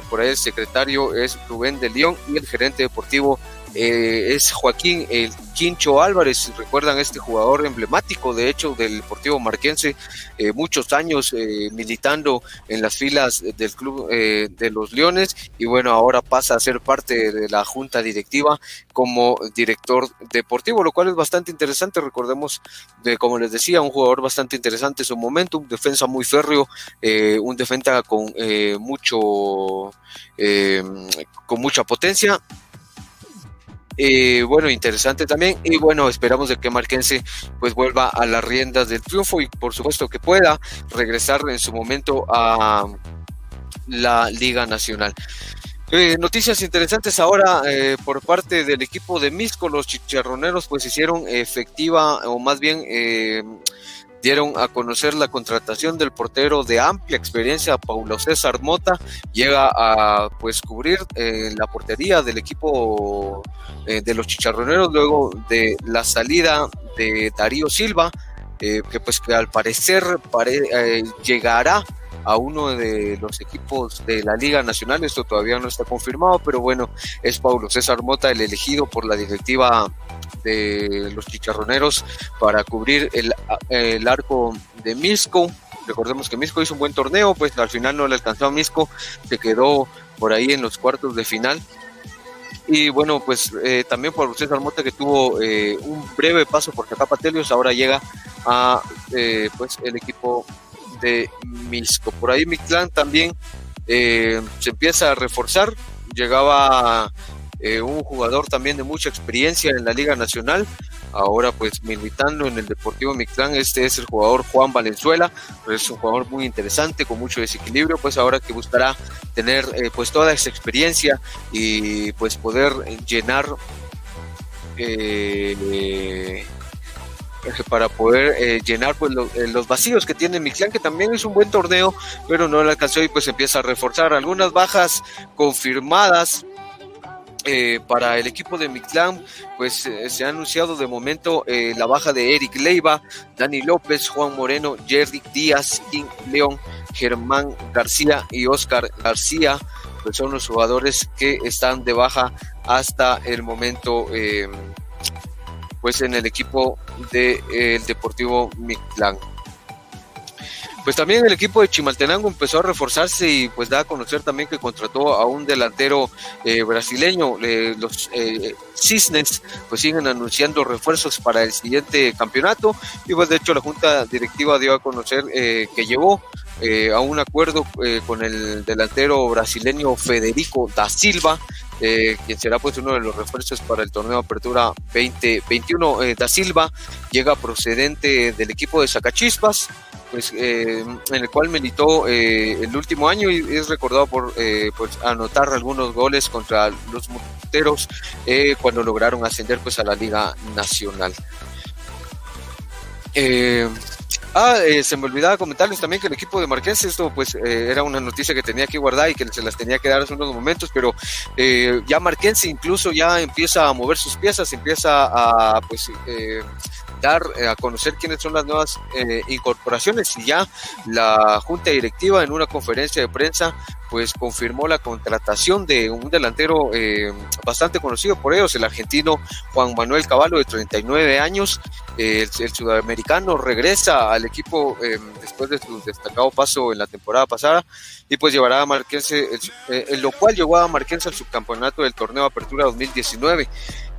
por ahí el secretario es Rubén de León y el gerente deportivo eh, es Joaquín el Quincho Álvarez, recuerdan este jugador emblemático de hecho del Deportivo Marquense, eh, muchos años eh, militando en las filas del club de los Leones y bueno, ahora pasa a ser parte de la junta directiva como director deportivo, lo cual es bastante interesante, recordemos, de, como les decía, un jugador bastante interesante en su momento, un defensa muy férreo, un defensa con mucho, con mucha potencia eh, bueno, interesante también. Y bueno, esperamos de que Marquense pues vuelva a las riendas del triunfo y por supuesto que pueda regresar en su momento a la Liga Nacional. Eh, noticias interesantes ahora eh, por parte del equipo de Misco, los chicharroneros pues hicieron efectiva o más bien dieron a conocer la contratación del portero de amplia experiencia, Paulo César Mota, llega a pues cubrir eh, la portería del equipo eh, de los chicharroneros luego de la salida de Darío Silva, eh, que pues que al parecer llegará a uno de los equipos de la Liga Nacional. Esto todavía no está confirmado, pero bueno, es Paulo César Mota el elegido por la directiva de los chicharroneros para cubrir el, el arco de Misco. Recordemos que Misco hizo un buen torneo, pues al final no le alcanzó a Misco, se quedó por ahí en los cuartos de final. Y bueno, pues eh, también por César Mota que tuvo eh, un breve paso por Telios, ahora llega a eh, pues el equipo de Misco. Por ahí Mictlán también se empieza a reforzar. Llegaba eh, un jugador también de mucha experiencia en la Liga Nacional. Ahora pues militando en el Deportivo Mictlán, este es el jugador Juan Valenzuela, es un jugador muy interesante, con mucho desequilibrio, pues ahora que buscará tener eh, pues toda esa experiencia y pues poder llenar eh, para poder llenar pues los vacíos que tiene Mictlán, que también es un buen torneo, pero no le alcanzó y pues empieza a reforzar algunas bajas confirmadas. Eh, para el equipo de Mictlán, pues se ha anunciado de momento la baja de Eric Leiva, Dani López, Juan Moreno, Jerry Díaz, King León, Germán García y Oscar García, pues son los jugadores que están de baja hasta el momento pues en el equipo del de, Deportivo Mictlán. Pues también el equipo de Chimaltenango empezó a reforzarse y pues da a conocer también que contrató a un delantero eh, brasileño. Eh, los eh, Cisnes pues siguen anunciando refuerzos para el siguiente campeonato y pues de hecho la junta directiva dio a conocer que llevó a un acuerdo con el delantero brasileño Federico da Silva eh, quien será pues uno de los refuerzos para el torneo Apertura 2021. Eh, da Silva llega procedente del equipo de Sacachispas, pues, eh, en el cual militó el último año y es recordado por pues, anotar algunos goles contra los Monteros cuando lograron ascender pues, a la Liga Nacional. Ah, eh, se me olvidaba comentarles también que el equipo de Marqués, esto pues eh, era una noticia que tenía que guardar y que se las tenía que dar hace unos momentos, pero eh, ya Marqués incluso ya empieza a mover sus piezas, empieza a pues dar a conocer quiénes son las nuevas incorporaciones y ya la junta directiva en una conferencia de prensa pues confirmó la contratación de un delantero eh, bastante conocido por ellos, el argentino Juan Manuel Caballo de 39 años. el, sudamericano regresa al equipo eh, después de su destacado paso en la temporada pasada y pues llevará a Marquense, eh, en lo cual llevó a Marquense al subcampeonato del torneo Apertura 2019.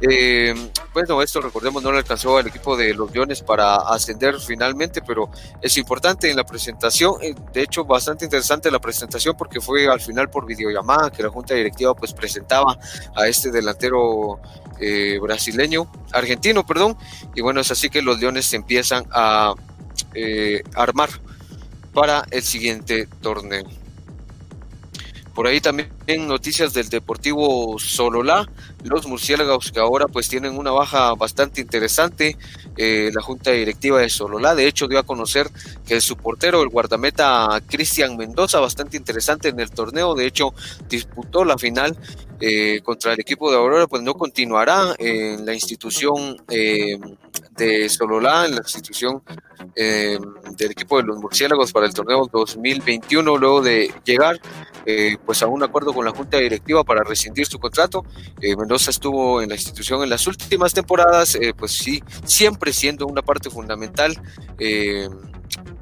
Eh, bueno, esto recordemos no le alcanzó al equipo de los Leones para ascender finalmente, pero es importante en la presentación, eh, de hecho bastante interesante la presentación porque fue al final por videollamada que la junta directiva pues presentaba a este delantero eh, brasileño, argentino, perdón, y bueno, es así que los Leones se empiezan a armar para el siguiente torneo. Por ahí también noticias del Deportivo Sololá, los murciélagos que ahora pues tienen una baja bastante interesante. Eh, la junta directiva de Sololá, de hecho, dio a conocer que su portero, el guardameta Cristian Mendoza, bastante interesante en el torneo, de hecho, disputó la final eh, contra el equipo de Aurora, pues no continuará en la institución eh, de Sololá, en la institución eh, del equipo de los murciélagos para el torneo 2021, luego de llegar pues a un acuerdo con la junta directiva para rescindir su contrato. Mendoza estuvo en la institución en las últimas temporadas, pues sí, siempre siendo una parte fundamental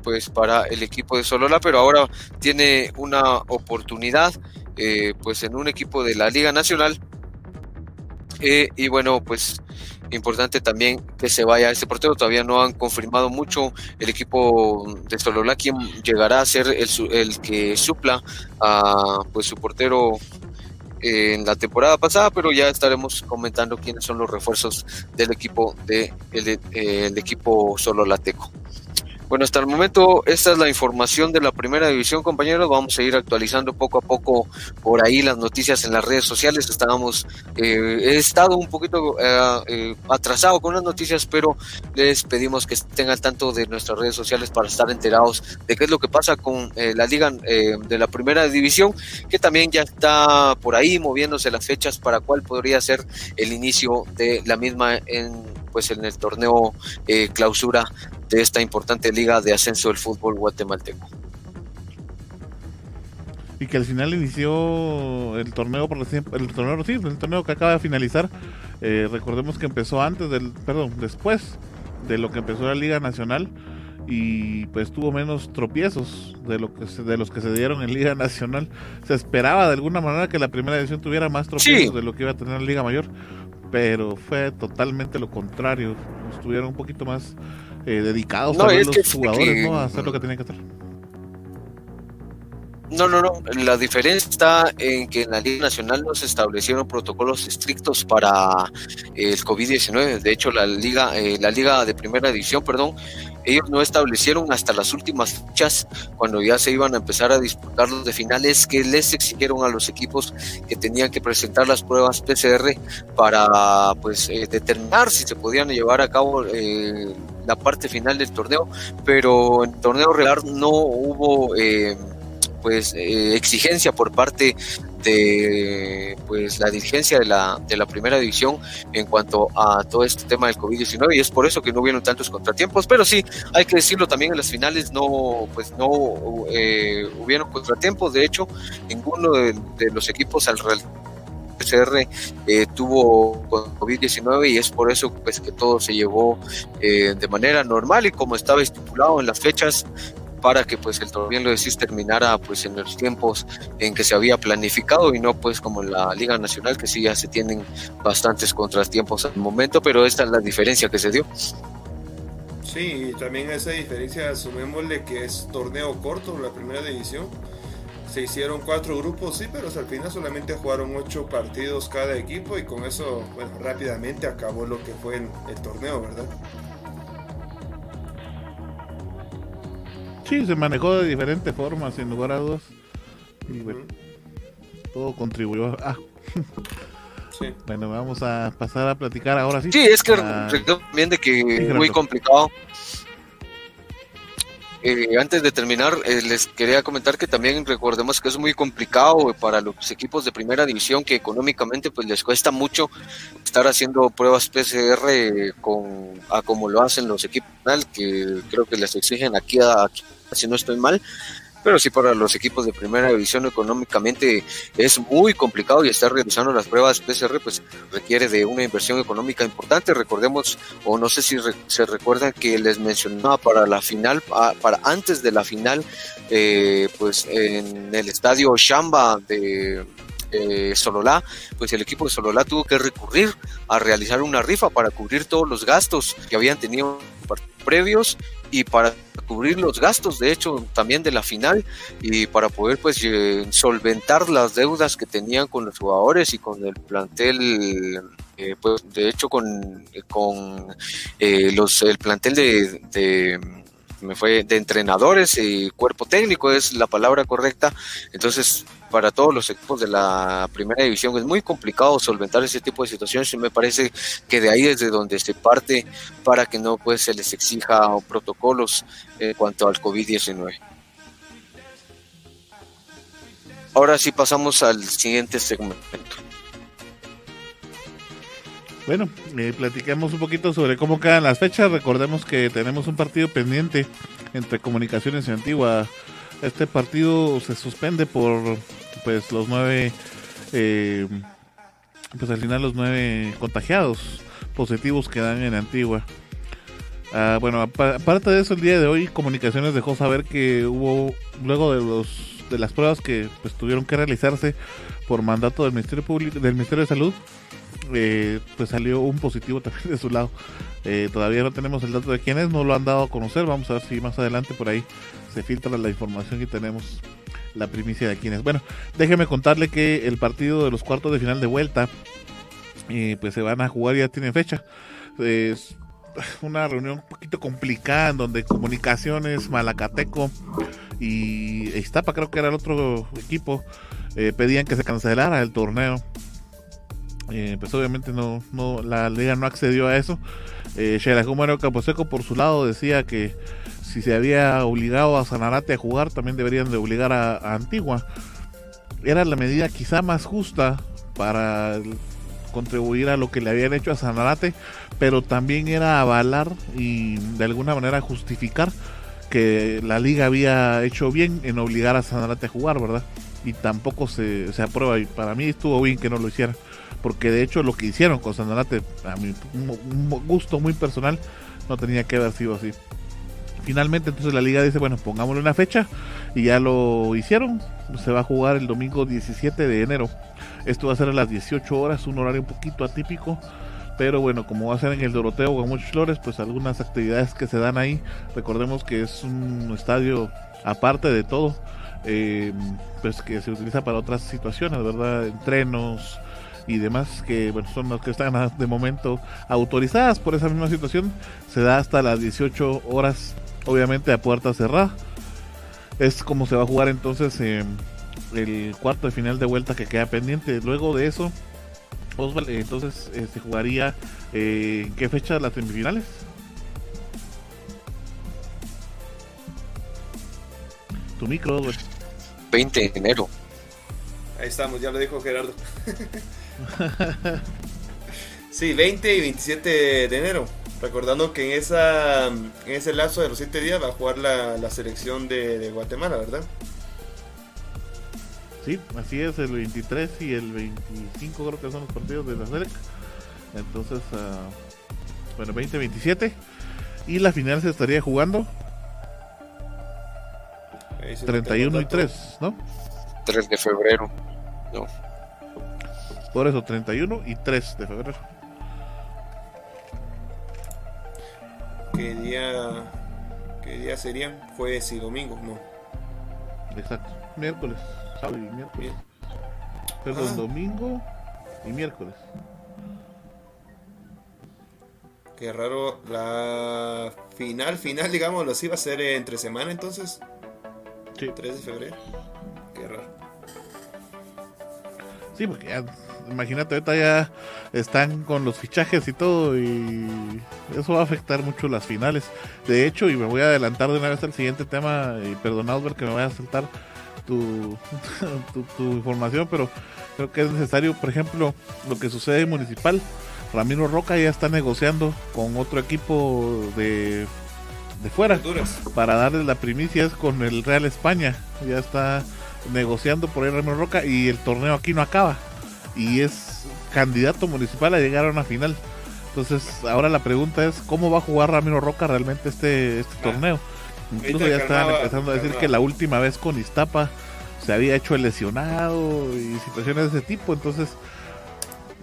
pues para el equipo de Solola, pero ahora tiene una oportunidad eh, pues en un equipo de la Liga Nacional. Eh, y bueno, pues importante también que se vaya este portero. Todavía no han confirmado mucho el equipo de Solola, quien llegará a ser el, el que supla a pues su portero en la temporada pasada, pero ya estaremos comentando quiénes son los refuerzos del equipo de eh, el equipo sololateco. Bueno, hasta el momento esta es la información de la primera división, compañeros. Vamos a ir actualizando poco a poco por ahí las noticias en las redes sociales. Estábamos, eh, he estado un poquito eh, eh, atrasado con las noticias, pero les pedimos que estén al tanto de nuestras redes sociales para estar enterados de qué es lo que pasa con la liga de la primera división, que también ya está por ahí moviéndose las fechas para cuál podría ser el inicio de la misma en pues en el torneo clausura de esta importante liga de ascenso del fútbol guatemalteco. Y que al final inició el torneo por el torneo sí, el torneo que acaba de finalizar. Eh, recordemos que empezó antes del, perdón, después de lo que empezó la Liga Nacional y pues tuvo menos tropiezos de lo que de los que se dieron en Liga Nacional. Se esperaba de alguna manera que la primera edición tuviera más tropiezos de lo que iba a tener la Liga Mayor, pero fue totalmente lo contrario. Estuvieron un poquito más eh, dedicados a los jugadores, ¿no? A hacer lo que tienen que hacer. No, no, no. La diferencia está en que en la Liga Nacional no se establecieron protocolos estrictos para el COVID-19. De hecho, la liga, eh, la liga de primera división, perdón, ellos no establecieron hasta las últimas fechas, cuando ya se iban a empezar a disputar los de finales, que les exigieron a los equipos que tenían que presentar las pruebas PCR para pues eh, determinar si se podían llevar a cabo eh, la parte final del torneo, pero en torneo regular no hubo eh, pues exigencia por parte de pues la dirigencia de la, de la primera división en cuanto a todo este tema del COVID-19 y es por eso que no hubieron tantos contratiempos, pero sí, hay que decirlo también en las finales no pues no eh, hubieron contratiempos, de hecho ninguno de, los equipos al PCR eh, tuvo COVID-19 y es por eso pues que todo se llevó eh, de manera normal y como estaba estipulado en las fechas para que pues el bien lo decís terminara pues en los tiempos en que se había planificado y no pues como en la Liga Nacional que sí ya se tienen bastantes contratiempos al momento, pero esta es la diferencia que se dio. Sí, y también esa diferencia asumémosle que es torneo corto la primera división. Se hicieron cuatro grupos, sí, pero al final solamente jugaron ocho partidos cada equipo y con eso, bueno, rápidamente acabó lo que fue el torneo, ¿verdad? Sí, se manejó de diferentes formas, sin lugar a dudas. Y bueno, todo contribuyó a... Sí. Bueno, vamos a pasar a platicar ahora sí. Sí, es que también de que es muy complicado. Eh, antes de terminar, eh, les quería comentar que también recordemos que es muy complicado para los equipos de primera división que económicamente pues les cuesta mucho estar haciendo pruebas PCR con a como lo hacen los equipos que creo que les exigen aquí a, aquí si no estoy mal. Pero sí para los equipos de primera división económicamente es muy complicado y estar realizando las pruebas PCR pues requiere de una inversión económica importante. Recordemos, o no sé si se recuerdan que les mencionaba para la final, para antes de la final, eh, pues en el estadio Shamba de eh, pues el equipo de Sololá tuvo que recurrir a realizar una rifa para cubrir todos los gastos que habían tenido previos y para cubrir los gastos, de hecho, también de la final y para poder pues eh, solventar las deudas que tenían con los jugadores y con el plantel, eh, pues de hecho con, con eh, los, el plantel de, me fue de entrenadores y cuerpo técnico es la palabra correcta, entonces para todos los equipos de la primera división es muy complicado solventar ese tipo de situaciones y me parece que de ahí es de donde se parte para que no pues se les exija protocolos en cuanto al COVID-19. Ahora sí pasamos al siguiente segmento. Bueno, eh, platiquemos un poquito sobre cómo quedan las fechas. Recordemos que tenemos un partido pendiente entre Comunicaciones y Antigua. Este partido se suspende por pues los nueve, eh, pues al final los nueve contagiados positivos que dan en Antigua. Ah, bueno, aparte de eso, el día de hoy Comunicaciones dejó saber que hubo, luego de los de las pruebas que pues tuvieron que realizarse por mandato del Ministerio Público, del Ministerio de Salud, eh, pues salió un positivo también de su lado. Eh, todavía no tenemos el dato de quién es, no lo han dado a conocer. Vamos a ver si más adelante por ahí se filtra la información y tenemos la primicia de quién es. Bueno, déjeme contarle que el partido de los cuartos de final de vuelta, eh, pues se van a jugar, ya tienen fecha. Es una reunión un poquito complicada en donde comunicaciones, Malacateco y Iztapa, creo que era el otro equipo, pedían que se cancelara el torneo eh, pues obviamente no, no, la liga no accedió a eso. Eh, Xelajú Caposeco por su lado decía que si se había obligado a Sanarate a jugar, también deberían de obligar a, Antigua. Era la medida quizá más justa para contribuir a lo que le habían hecho a Sanarate, pero también era avalar y de alguna manera justificar que la liga había hecho bien en obligar a Sanarate a jugar, ¿verdad? Y tampoco se, se aprueba, y para mí estuvo bien que no lo hiciera porque de hecho lo que hicieron con Sanarate, a mi gusto muy personal, no tenía que haber sido así. Finalmente entonces la liga dice, bueno, pongámosle una fecha y ya lo hicieron. Se va a jugar el domingo 17 de enero. Esto va a ser a las 18 horas, un horario un poquito atípico. Pero bueno, como va a ser en el Doroteo en muchos flores, pues algunas actividades que se dan ahí. Recordemos que es un estadio aparte de todo. Eh, pues que se utiliza para otras situaciones, ¿verdad? Entrenos, y demás que bueno, son los que están de momento autorizadas por esa misma situación. Se da hasta las 18 horas, obviamente a puerta cerrada. Es como se va a jugar entonces el cuarto de final de vuelta que queda pendiente. Luego de eso, entonces eh, se jugaría eh, en qué fecha las semifinales. Tu micro, 20 de enero. Ahí estamos, ya lo dijo Gerardo. sí, 20 y 27 de enero. Recordando que en, esa, en ese lazo de los 7 días va a jugar la, selección de, Guatemala, ¿verdad? Sí, así es, el 23 y el 25 creo que son los partidos de la SELEC. Entonces, uh, bueno, 20-27. Y la final se estaría jugando 31 y 3, ¿no? 3 de febrero. No. Por eso, 31 y 3 de febrero. ¿Qué día, qué día serían? Jueves y domingo, no. Exacto. Miércoles, sábado y miércoles. Perdón, ah. domingo y miércoles. Qué raro, la final, final, digámoslo así, va a ser entre semana entonces. Sí. 3 de febrero. Sí, porque ya imagínate, ahorita ya están con los fichajes y todo y eso va a afectar mucho las finales. De hecho, y me voy a adelantar de una vez al siguiente tema, y perdón que me vaya a saltar tu, tu, información, pero creo que es necesario, por ejemplo, lo que sucede en Municipal. Ramiro Roca ya está negociando con otro equipo de, de fuera para darles la primicia con el Real España. Ya está negociando por ahí Ramiro Roca y el torneo aquí no acaba y es candidato municipal a llegar a una final. Entonces, ahora la pregunta es cómo va a jugar Ramiro Roca realmente este, este ah. torneo. Incluso ya estaban empezando a decir que la última vez con Iztapa se había hecho el lesionado y situaciones de ese tipo. Entonces,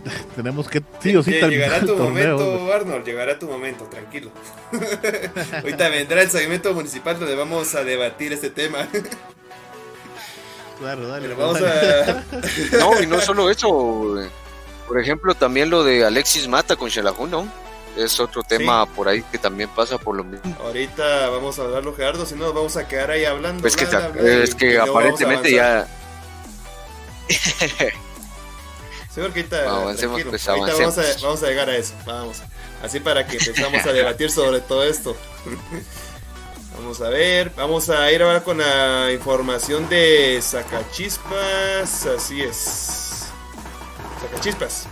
tenemos que sí o sí Llegará tu momento, Arnold, llegará tu momento, tranquilo. Ahorita vendrá el segmento municipal donde vamos a debatir este tema. Claro, dale. no, y no solo eso. Por ejemplo, también lo de Alexis Mata con Shelahu, ¿no? Es otro tema por ahí que también pasa por lo mismo. Ahorita vamos a hablarlo, Gerardo, si no nos vamos a quedar ahí hablando. Pues que, es que aparentemente ya... Sí, ahorita, avancemos, pues, ahorita vamos, a, vamos a llegar a eso. Vamos. Así para que empezamos a debatir sobre todo esto. Vamos a ver, vamos a ir ahora con la información de Sacachispas, así es. Sacachispas.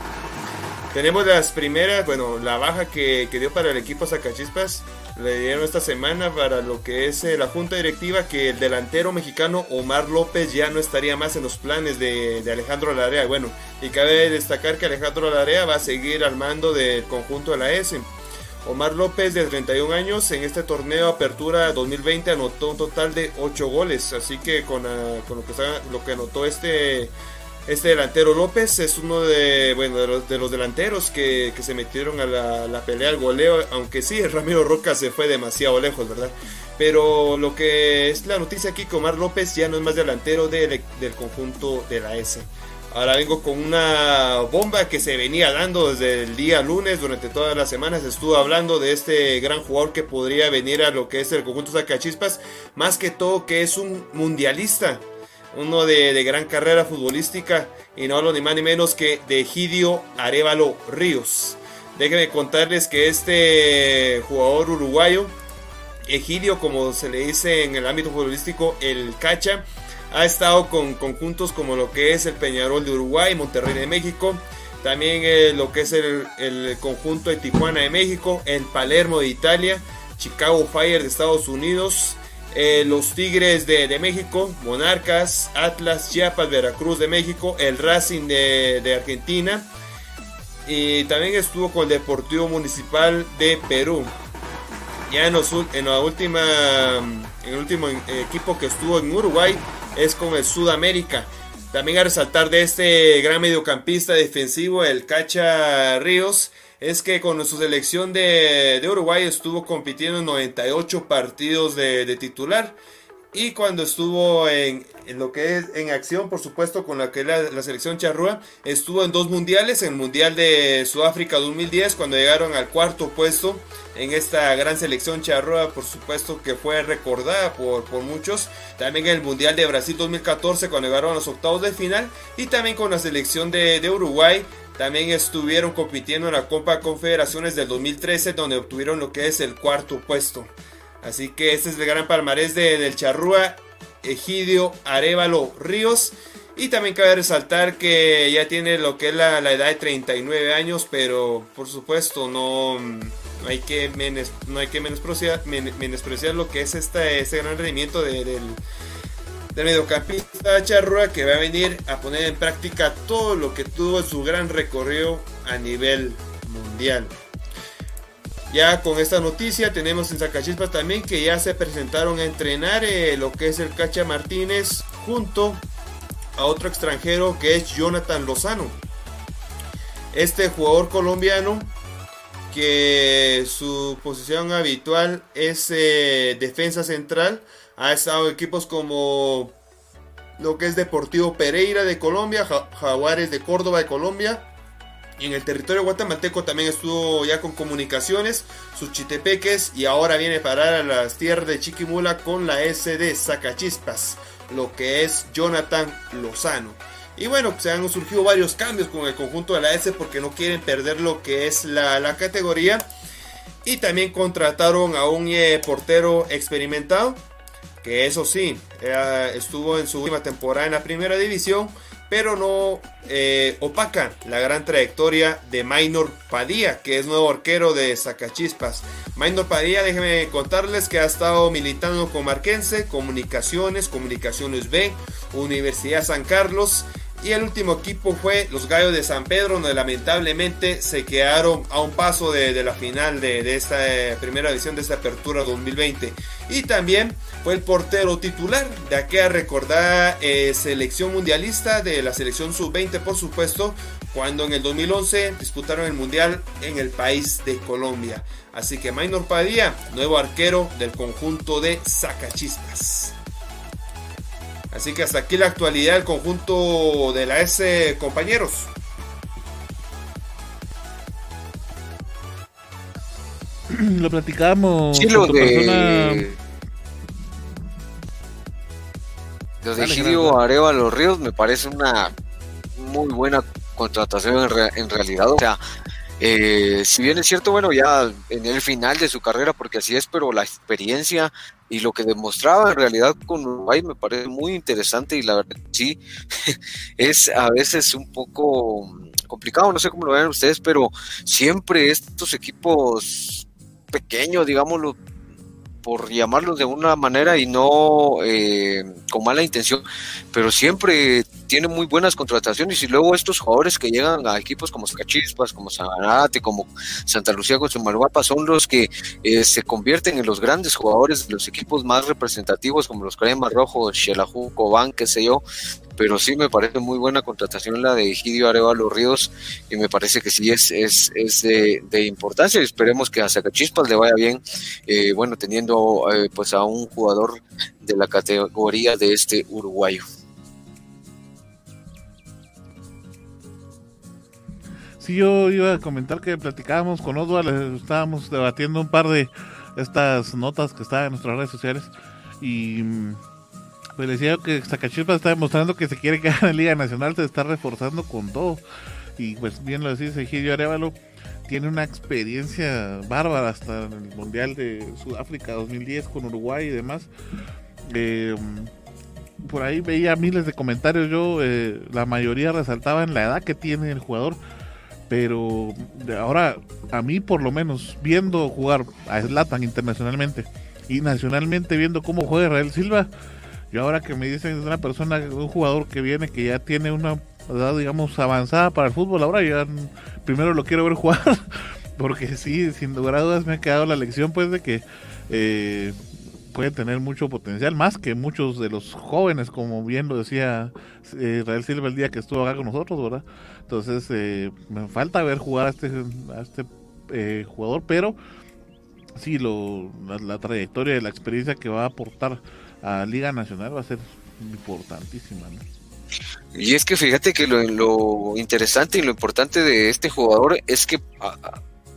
tenemos las primeras, bueno, la baja que, que dio para el equipo Zacachispas le dieron esta semana para lo que es eh, la junta directiva que el delantero mexicano Omar López ya no estaría más en los planes de, de Alejandro Larea. Bueno, y cabe destacar que Alejandro Larea va a seguir al mando del conjunto de la S. Omar López, de 31 años, en este torneo Apertura 2020 anotó un total de 8 goles. Así que con, ah, lo, que, anotó este, este delantero López es uno de, bueno, de, los, de los delanteros que, que, se metieron a la, pelea al goleo. Aunque sí, Ramiro Roca se fue demasiado lejos, ¿verdad? Pero lo que es la noticia aquí, que Omar López ya no es más delantero de, del conjunto de la S. Ahora vengo con una bomba que se venía dando desde el día lunes, durante todas las semanas estuvo hablando de este gran jugador que podría venir a lo que es el conjunto Zacachispas, más que todo que es un mundialista, uno de, de gran carrera futbolística y no hablo ni más ni menos que de Egidio Arevalo Ríos. Déjenme contarles que este jugador uruguayo, Egidio como se le dice en el ámbito futbolístico, el Cacha, ha estado con conjuntos como lo que es el Peñarol de Uruguay, Monterrey de México, también eh, lo que es el, el, conjunto de Tijuana de México, el Palermo de Italia, Chicago Fire de Estados Unidos, eh, los Tigres de, de, México, Monarcas, Atlas, Chiapas, Veracruz de México, el Racing de, de Argentina y también estuvo con el Deportivo Municipal de Perú. Ya en, los, en la última, en el último equipo que estuvo en Uruguay es con el Sudamérica. También a resaltar de este gran mediocampista defensivo, el Cacha Ríos, es que con su selección de, de Uruguay estuvo compitiendo en 98 partidos de, de titular. Y cuando estuvo en, lo que es en acción, por supuesto, con la que la, la selección charrúa, estuvo en dos mundiales, en el Mundial de Sudáfrica 2010, cuando llegaron al cuarto puesto en esta gran selección charrúa, por supuesto que fue recordada por, por muchos. También en el Mundial de Brasil 2014, cuando llegaron a los octavos de final, y también con la selección de, de Uruguay, también estuvieron compitiendo en la Copa Confederaciones del 2013, donde obtuvieron lo que es el cuarto puesto. Así que este es el gran palmarés de, del Charrúa, Egidio Arevalo Ríos. Y también cabe resaltar que ya tiene lo que es la, edad de 39 años, pero por supuesto no, no hay que, no hay que menospreciar, men, menospreciar, lo que es este, este gran rendimiento de, del, del mediocampista Charrúa que va a venir a poner en práctica todo lo que tuvo en su gran recorrido a nivel mundial. Ya con esta noticia tenemos en Zacachispas también que ya se presentaron a entrenar eh, lo que es el Cacha Martínez junto a otro extranjero que es Jonathan Lozano. Este jugador colombiano que su posición habitual es eh, defensa central. Ha estado equipos como lo que es Deportivo Pereira de Colombia, Jaguares de Córdoba de Colombia, en el territorio guatemalteco también estuvo ya con comunicaciones, sus chitepeques y ahora viene a parar a las tierras de Chiquimula con la SD Zacachispas, lo que es Jonathan Lozano. Y bueno, se han surgido varios cambios con el conjunto de la S porque no quieren perder lo que es la, la categoría. Y también contrataron a un eh, portero experimentado, que eso sí, eh, estuvo en su última temporada en la primera división pero no eh, opaca la gran trayectoria de Maynor Padilla, que es nuevo arquero de Zacachispas. Maynor Padilla, déjenme contarles que ha estado militando con Marquense, Comunicaciones, Comunicaciones B, Universidad San Carlos. Y el último equipo fue los Gallos de San Pedro, donde lamentablemente se quedaron a un paso de, la final de, esta eh, primera edición de esta apertura 2020. Y también fue el portero titular de aquella recordada eh, selección mundialista de la selección sub-20 por supuesto, cuando en el 2011 disputaron el mundial en el país de Colombia. Así que Maynor Padilla, nuevo arquero del conjunto de Zacachispas. Así que hasta aquí la actualidad del conjunto de la S compañeros. Lo platicamos. Sí, lo de... Persona... Lo de Gidio Arevalo Ríos me parece una muy buena contratación en, re en realidad. O sea, eh, si bien es cierto, bueno, ya en el final de su carrera, porque así es, pero la experiencia y lo que demostraba en realidad con Uruguay me parece muy interesante y la verdad sí es a veces un poco complicado, no sé cómo lo ven ustedes, pero siempre estos equipos pequeños, digámoslo, por llamarlos de una manera y no eh, con mala intención, pero siempre tiene muy buenas contrataciones y luego estos jugadores que llegan a equipos como Zacachispas, como Sanarate, como Santa Lucía Guapa son los que eh, se convierten en los grandes jugadores de los equipos más representativos como los Cremas Rojos, Xelajú, Cobán, qué sé yo, pero sí me parece muy buena contratación la de Egidio Arevalo Ríos y me parece que sí es, es, es de, importancia y esperemos que a Zacachispas le vaya bien, eh, bueno, teniendo eh, pues a un jugador de la categoría de este uruguayo. Sí, yo iba a comentar que platicábamos con Oswald, estábamos debatiendo un par de estas notas que estaban en nuestras redes sociales y mm, pues decía que Zacachispas está demostrando que se quiere quedar en Liga Nacional, se está reforzando con todo. Y pues bien lo decís, Egidio Arevalo tiene una experiencia bárbara hasta en el Mundial de Sudáfrica 2010 con Uruguay y demás. Eh, por ahí veía miles de comentarios, yo eh, la mayoría resaltaba en la edad que tiene el jugador, pero ahora a mí por lo menos viendo jugar a Zlatan internacionalmente y nacionalmente viendo cómo juega Israel Silva, yo ahora que me dicen una persona, un jugador que viene, que ya tiene una edad, digamos, avanzada para el fútbol, ahora ya primero lo quiero ver jugar, porque sí, sin lugar a dudas me ha quedado la lección, pues, de que eh, puede tener mucho potencial, más que muchos de los jóvenes, como bien lo decía eh, Israel Silva el día que estuvo acá con nosotros, ¿verdad? Entonces, eh, me falta ver jugar a este, este eh, jugador, pero sí, lo, la, trayectoria y la experiencia que va a aportar a Liga Nacional va a ser importantísima. Y es que fíjate que lo, interesante y lo importante de este jugador es que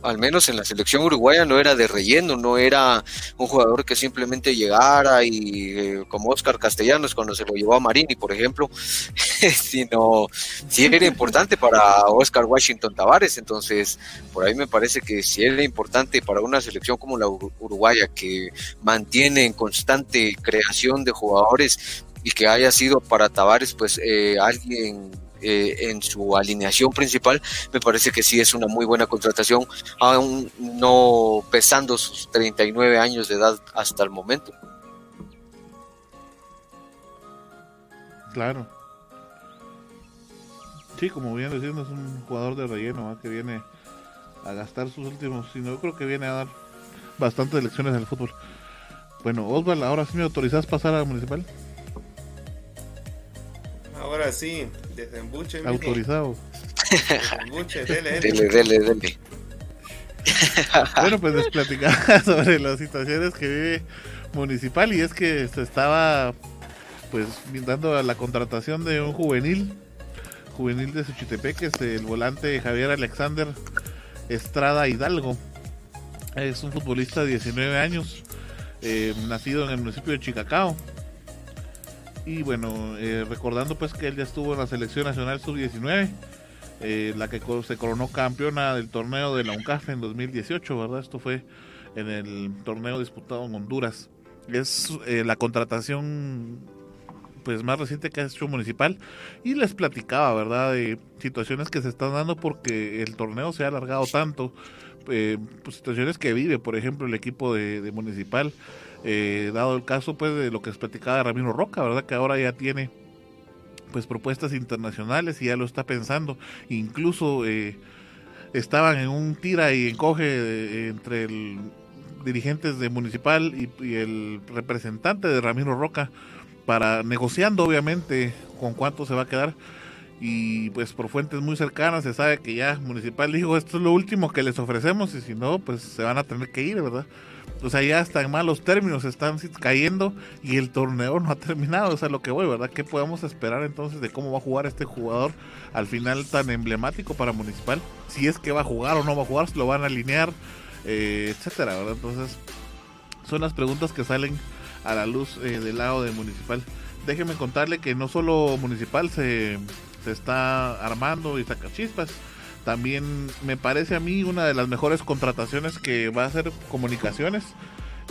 al menos en la selección uruguaya no era de relleno, no era un jugador que simplemente llegara y eh, como Oscar Castellanos cuando se lo llevó a Marini, por ejemplo, sino sí era importante para Oscar Washington Tavares, entonces por ahí me parece que sí era importante para una selección como la uruguaya que mantiene en constante creación de jugadores y que haya sido para Tavares pues eh, alguien eh, en su alineación principal, me parece que sí es una muy buena contratación, aún no pesando sus 39 años de edad hasta el momento. Claro. Sí, como bien diciendo, es un jugador de relleno que viene a gastar sus últimos, sino yo creo que viene a dar bastantes lecciones al fútbol. Bueno, Osval, ahora sí me autorizas pasar a la municipal. Ahora sí, desembuche. Autorizado. Desembuche, dele, dele, dele, dele. bueno, pues les platicaba sobre las situaciones que vive Municipal y es que se estaba pues dando la contratación de un juvenil, juvenil de Suchitepec, que es el volante Javier Alexander Estrada Hidalgo. Es un futbolista de 19 años, eh, nacido en el municipio de Chicacao y bueno, eh, recordando pues que él ya estuvo en la selección nacional sub-19, eh, la que se coronó campeona del torneo de la UNCAF en 2018, ¿verdad? Esto fue en el torneo disputado en Honduras. Es eh, la contratación pues más reciente que ha hecho Municipal y les platicaba, ¿verdad? De situaciones que se están dando porque el torneo se ha alargado tanto, pues, situaciones que vive, por ejemplo, el equipo de Municipal eh, dado el caso pues de lo que es platicaba Ramiro Roca, ¿verdad? Que ahora ya tiene pues propuestas internacionales y ya lo está pensando. Incluso eh, estaban en un tira y encoge eh, entre el dirigentes de municipal y, el representante de Ramiro Roca para negociando obviamente con cuánto se va a quedar y pues por fuentes muy cercanas se sabe que ya municipal dijo esto es lo último que les ofrecemos y si no pues se van a tener que ir verdad o sea, ya hasta en malos términos están cayendo y el torneo no ha terminado. O sea, lo que voy, ¿verdad? ¿Qué podemos esperar entonces de cómo va a jugar este jugador al final tan emblemático para Municipal? Si es que va a jugar o no va a jugar, si lo van a alinear, eh, etcétera, ¿verdad? Entonces, son las preguntas que salen a la luz eh, del lado de Municipal. Déjeme contarle que no solo Municipal se, se está armando y saca chispas también me parece a mí una de las mejores contrataciones que va a hacer comunicaciones.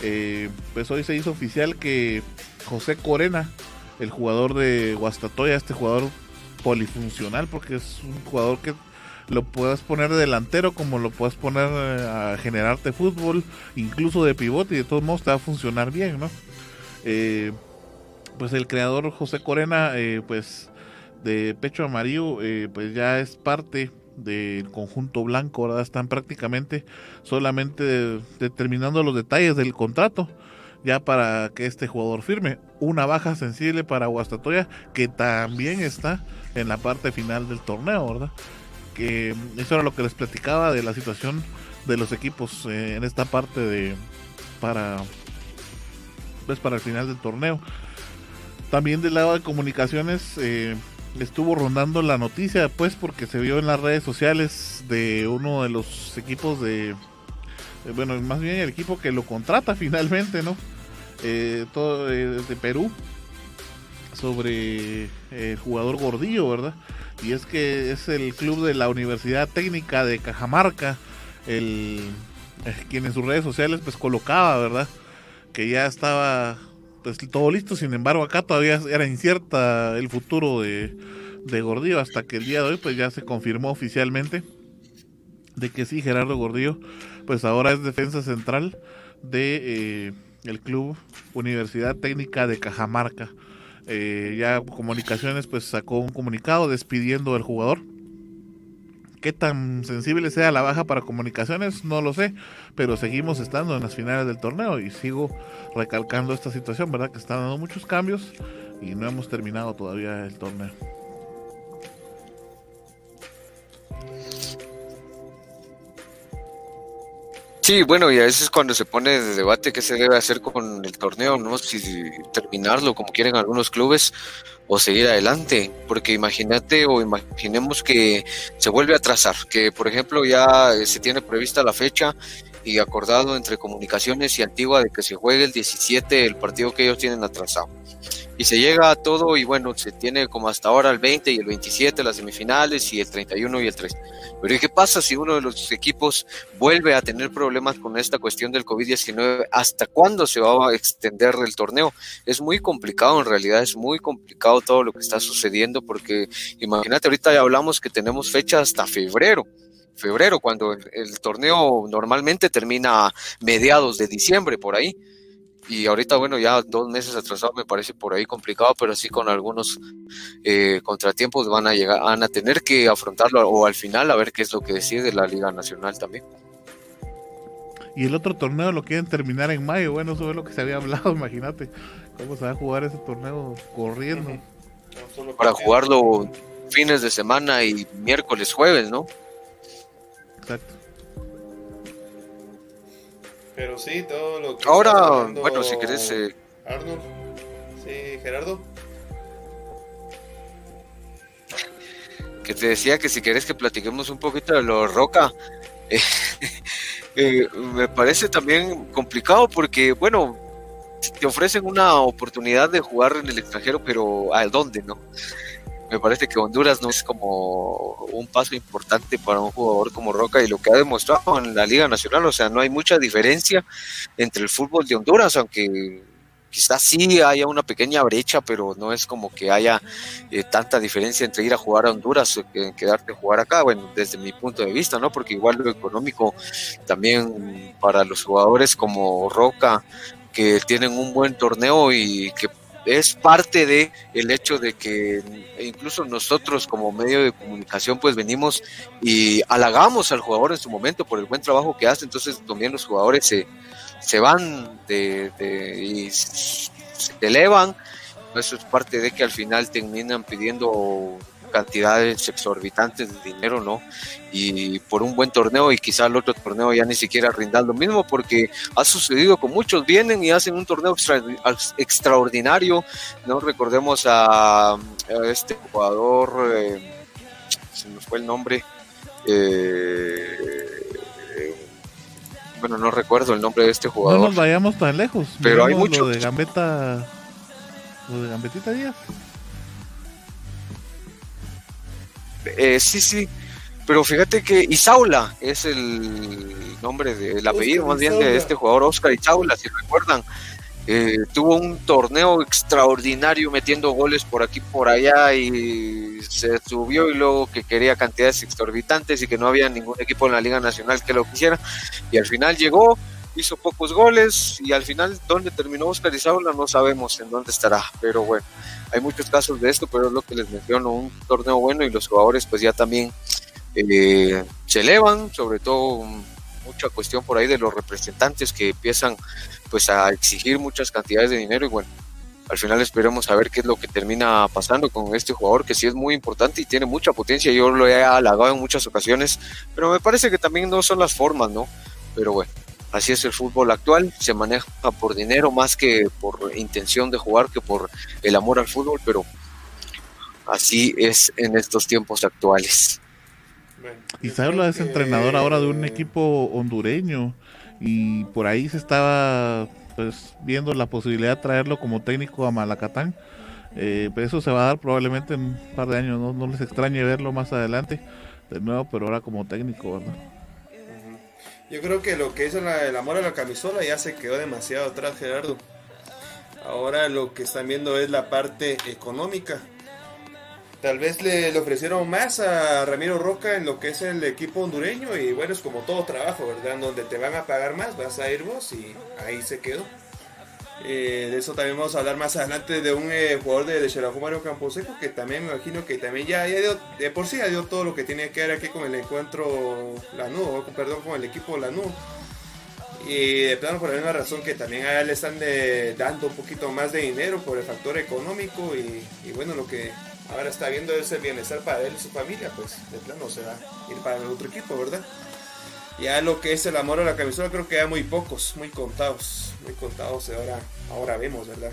Eh, pues hoy se hizo oficial que José Corena, el jugador de Guastatoya, este jugador polifuncional, porque es un jugador que lo puedes poner de delantero como lo puedes poner eh, a generarte fútbol, incluso de pivote y de todos modos te va a funcionar bien, ¿no? Eh, pues el creador José Corena, pues de Pecho Amarillo, pues ya es parte del conjunto blanco, ¿verdad? Están prácticamente solamente determinando los detalles del contrato ya para que este jugador firme. Una baja sensible para Guastatoya que también está en la parte final del torneo, ¿verdad? Que eso era lo que les platicaba de la situación de los equipos eh, en esta parte de para pues para el final del torneo. También del lado de comunicaciones eh, estuvo rondando la noticia, pues porque se vio en las redes sociales de uno de los equipos de, bueno, más bien el equipo que lo contrata finalmente, ¿no? Eh, todo de Perú sobre el jugador Gordillo, ¿verdad? Y es que es el club de la Universidad Técnica de Cajamarca, el quien en sus redes sociales pues colocaba, ¿verdad? Que ya estaba pues todo listo, sin embargo acá todavía era incierta el futuro de, de Gordillo hasta que el día de hoy pues ya se confirmó oficialmente de que sí, Gerardo Gordillo pues ahora es defensa central de eh, el club Universidad Técnica de Cajamarca. Eh, ya Comunicaciones pues sacó un comunicado despidiendo al jugador. Qué tan sensible sea la baja para comunicaciones, no lo sé, pero seguimos estando en las finales del torneo y sigo recalcando esta situación, ¿verdad? Que están dando muchos cambios y no hemos terminado todavía el torneo. Sí, bueno, y a veces cuando se pone de debate qué se debe hacer con el torneo, ¿no? Si terminarlo como quieren algunos clubes o seguir adelante, porque imagínate o imaginemos que se vuelve a trazar, que por ejemplo ya se tiene prevista la fecha y acordado entre comunicaciones y Antigua de que se juegue el 17 el partido que ellos tienen atrasado y se llega a todo y bueno, se tiene como hasta ahora el 20 y el 27 las semifinales y el 31 y el 3. Pero qué pasa si uno de los equipos vuelve a tener problemas con esta cuestión del COVID-19? ¿Hasta cuándo se va a extender el torneo? Es muy complicado, en realidad es muy complicado todo lo que está sucediendo porque imagínate, ahorita ya hablamos que tenemos fecha hasta febrero febrero, cuando el, el torneo normalmente termina a mediados de diciembre, por ahí y ahorita, bueno, ya dos meses atrasado me parece por ahí complicado, pero sí con algunos eh, contratiempos van a llegar, van a tener que afrontarlo o al final a ver qué es lo que decide la Liga Nacional también. Y el otro torneo lo quieren terminar en mayo, bueno, eso es lo que se había hablado, imagínate cómo se va a jugar ese torneo corriendo. Para jugarlo fines de semana y miércoles, jueves, ¿no? Exacto. Pero sí, todo lo que. Ahora, bueno, si querés. Eh... Arnold. Sí, Gerardo. Que te decía que si querés que platiquemos un poquito de lo Roca. Eh, eh, me parece también complicado porque, bueno, te ofrecen una oportunidad de jugar en el extranjero, pero ¿a dónde, no? Me parece que Honduras no es como un paso importante para un jugador como Roca y lo que ha demostrado en la Liga Nacional, o sea, no hay mucha diferencia entre el fútbol de Honduras, aunque quizás sí haya una pequeña brecha, pero no es como que haya eh, tanta diferencia entre ir a jugar a Honduras que quedarte a jugar acá, bueno, desde mi punto de vista, ¿no? Porque igual lo económico también para los jugadores como Roca, que tienen un buen torneo y que es parte de el hecho de que incluso nosotros como medio de comunicación pues venimos y halagamos al jugador en su momento por el buen trabajo que hace, entonces también los jugadores se, se van de, y se elevan, eso es parte de que al final terminan pidiendo cantidades exorbitantes de dinero, ¿no? Y por un buen torneo y quizá el otro torneo ya ni siquiera rinda lo mismo porque ha sucedido con muchos, vienen y hacen un torneo extraordinario, ¿no? Recordemos a, este jugador, eh, se nos fue el nombre, eh, bueno, no recuerdo el nombre de este jugador. No nos vayamos tan lejos. Pero hay mucho. de Gambetta, lo de Gambetita Díaz. Eh, sí, sí. Pero fíjate que Isaula es el, nombre, de, el apellido más bien de este jugador, Oscar Izaula, si recuerdan. Eh, tuvo un torneo extraordinario metiendo goles por aquí por allá y se subió y luego que quería cantidades exorbitantes y que no había ningún equipo en la Liga Nacional que lo quisiera y al final llegó, hizo pocos goles y al final dónde terminó Oscar Izaula no sabemos en dónde estará, pero bueno, hay muchos casos de esto, pero es lo que les menciono, un torneo bueno y los jugadores pues ya también eh, se elevan, sobre todo mucha cuestión por ahí de los representantes que empiezan pues a exigir muchas cantidades de dinero y bueno, al final esperemos a ver qué es lo que termina pasando con este jugador que sí es muy importante y tiene mucha potencia, yo lo he halagado en muchas ocasiones, pero me parece que también no son las formas, ¿no? Pero bueno, así es el fútbol actual, se maneja por dinero más que por intención de jugar, que por el amor al fútbol, pero así es en estos tiempos actuales. Isabela es entrenador ahora de un equipo hondureño y por ahí se estaba pues viendo la posibilidad de traerlo como técnico a Malacatán. Eh, pero eso se va a dar probablemente en un par de años, no, les extrañe verlo más adelante de nuevo, pero ahora como técnico, ¿verdad? Yo creo que lo que es el amor a la camisola ya se quedó demasiado atrás, Gerardo. Ahora lo que están viendo es la parte económica. Tal vez le, ofrecieron más a Ramiro Roca en lo que es el equipo hondureño y bueno, es como todo trabajo, ¿verdad? Donde te van a pagar más, vas a ir vos y ahí se quedó. Eh, de eso también vamos a hablar más adelante de un eh, jugador de, de Mario Camposeco que también me imagino que también ya, dio, de por sí ya dio todo lo que tiene que ver aquí con el encuentro Lanús, perdón, con el equipo Lanús. Y de plano por la misma razón que también a él le están dando un poquito más de dinero por el factor económico y, bueno, lo que ahora está viendo ese bienestar para él y su familia, pues de plano se va ir para el otro equipo, ¿verdad? Ya lo que es el amor a la camisola creo que hay muy pocos, muy contados, muy contados ahora, ahora vemos, ¿verdad?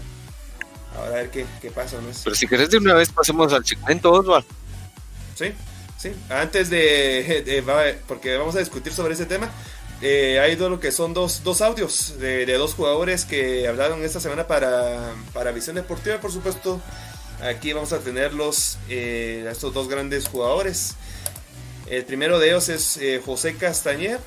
Ahora a ver qué, qué pasa. ¿no? Pero si querés de una vez pasemos al segmento, Oswald. Sí, sí. Antes de, porque vamos a discutir sobre ese tema, eh, hay dos, lo que son dos, dos audios de, de, dos jugadores que hablaron esta semana para, para Visión Deportiva, por supuesto. Aquí vamos a tenerlos, eh, estos dos grandes jugadores. El primero de ellos es eh, José Castañer,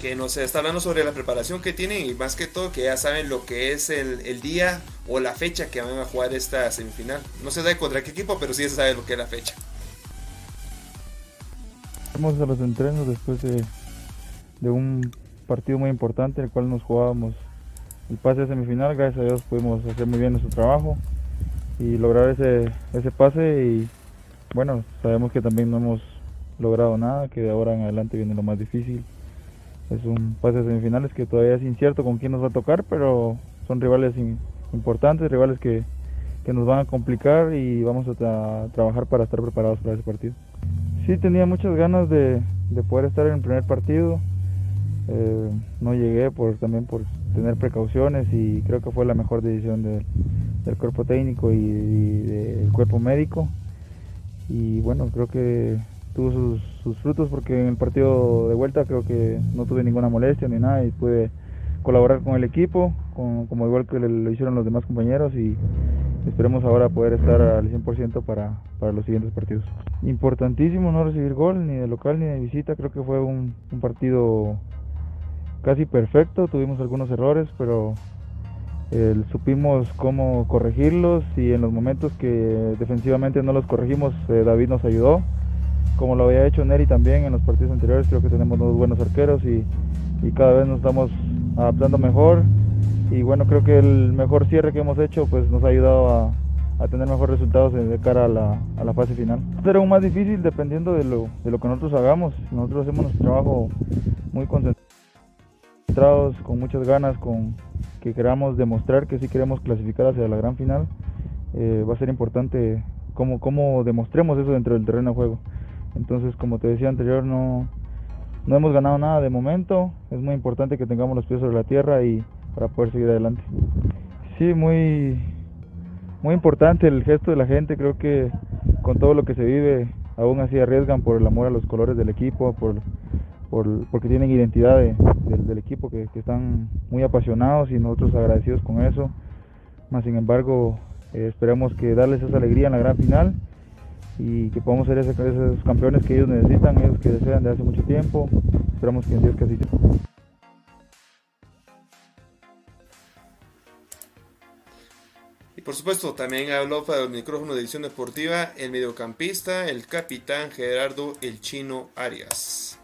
que nos está hablando sobre la preparación que tienen y más que todo que ya saben lo que es el, día o la fecha que van a jugar esta semifinal. No se sabe contra qué equipo, pero sí se sabe lo que es la fecha. Vamos a los entrenos después de, de un partido muy importante, el cual nos jugábamos el pase a semifinal. Gracias a Dios pudimos hacer muy bien nuestro trabajo y lograr ese, ese pase y bueno, sabemos que también no hemos logrado nada, que de ahora en adelante viene lo más difícil. Es un pase de semifinales que todavía es incierto con quién nos va a tocar, pero son rivales importantes, rivales que, que, nos van a complicar y vamos a trabajar para estar preparados para ese partido. Sí, tenía muchas ganas de, de poder estar en el primer partido. Eh, no llegué por también por tener precauciones y creo que fue la mejor decisión del cuerpo técnico y, del cuerpo médico. Y bueno, creo que tuvo sus, frutos porque en el partido de vuelta creo que no tuve ninguna molestia ni nada y pude colaborar con el equipo, como igual que lo hicieron los demás compañeros y esperemos ahora poder estar al 100% para, para los siguientes partidos. Importantísimo no recibir gol ni de local ni de visita, creo que fue un, un partido casi perfecto, tuvimos algunos errores, pero supimos cómo corregirlos y en los momentos que defensivamente no los corregimos, eh, David nos ayudó. Como lo había hecho Neri también en los partidos anteriores, creo que tenemos dos buenos arqueros y, cada vez nos estamos adaptando mejor. Y bueno, creo que el mejor cierre que hemos hecho pues nos ha ayudado a, tener mejores resultados de cara a la, a la, fase final. Será aún más difícil dependiendo de lo, de lo que nosotros hagamos. Nosotros hacemos nuestro trabajo muy concentrado con muchas ganas, con que queramos demostrar que sí queremos clasificar hacia la gran final, eh, va a ser importante cómo, cómo demostremos eso dentro del terreno de juego. Entonces, como te decía anterior, no, no hemos ganado nada de momento, es muy importante que tengamos los pies sobre la tierra y para poder seguir adelante. Sí, muy, muy importante el gesto de la gente, creo que con todo lo que se vive, aún así arriesgan por el amor a los colores del equipo, por, porque tienen identidad del equipo, que, están muy apasionados y nosotros agradecidos con eso. Más sin embargo, eh, esperamos que darles esa alegría en la gran final y que podamos ser esos campeones que ellos necesitan, ellos que desean de hace mucho tiempo. Esperamos que en Dios que así sea. Y por supuesto, también habló para el micrófono de edición deportiva el mediocampista, el capitán Gerardo El Chino Arias.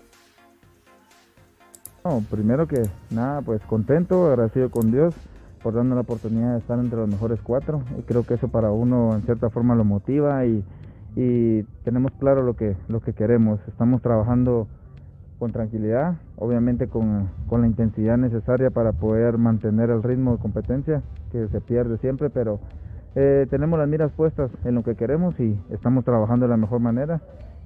No, primero que nada, pues contento, agradecido con Dios por darnos la oportunidad de estar entre los mejores cuatro. Y creo que eso para uno en cierta forma lo motiva y, y tenemos claro lo que, lo que queremos. Estamos trabajando con tranquilidad, obviamente con, con, la intensidad necesaria para poder mantener el ritmo de competencia que se pierde siempre, pero eh, tenemos las miras puestas en lo que queremos y estamos trabajando de la mejor manera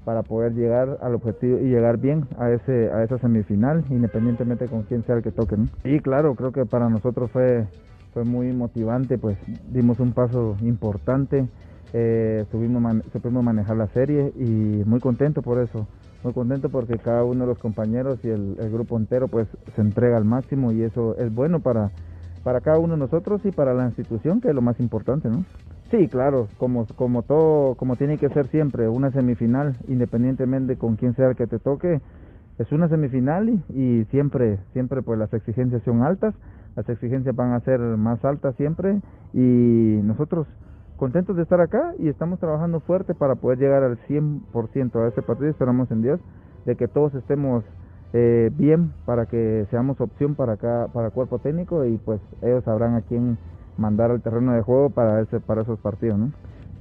para poder llegar al objetivo y llegar bien a ese a esa semifinal, independientemente con quién sea el que toque. Y claro, creo que para nosotros fue fue muy motivante, pues dimos un paso importante, eh, supimos manejar la serie y muy contento por eso, muy contento porque cada uno de los compañeros y el, grupo entero pues se entrega al máximo y eso es bueno para, para cada uno de nosotros y para la institución que es lo más importante, ¿no? Sí, claro, como, como todo, como tiene que ser siempre, una semifinal, independientemente con quién sea el que te toque, es una semifinal y, y siempre, siempre pues las exigencias son altas, las exigencias van a ser más altas siempre y nosotros contentos de estar acá y estamos trabajando fuerte para poder llegar al 100% a este partido. Esperamos en Dios de que todos estemos eh, bien para que seamos opción para acá, para cuerpo técnico y pues ellos sabrán a quién mandar al terreno de juego para ese para esos partidos, ¿no?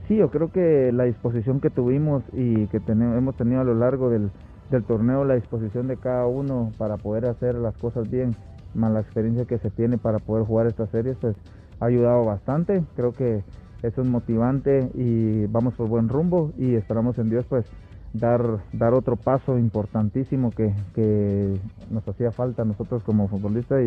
Sí, yo creo que la disposición que tuvimos y que tenemos, hemos tenido a lo largo del, del torneo, la disposición de cada uno para poder hacer las cosas bien más la experiencia que se tiene para poder jugar estas series, pues ha ayudado bastante. Creo que eso es motivante y vamos por buen rumbo y esperamos en Dios pues dar, dar otro paso importantísimo que, que nos hacía falta nosotros como futbolistas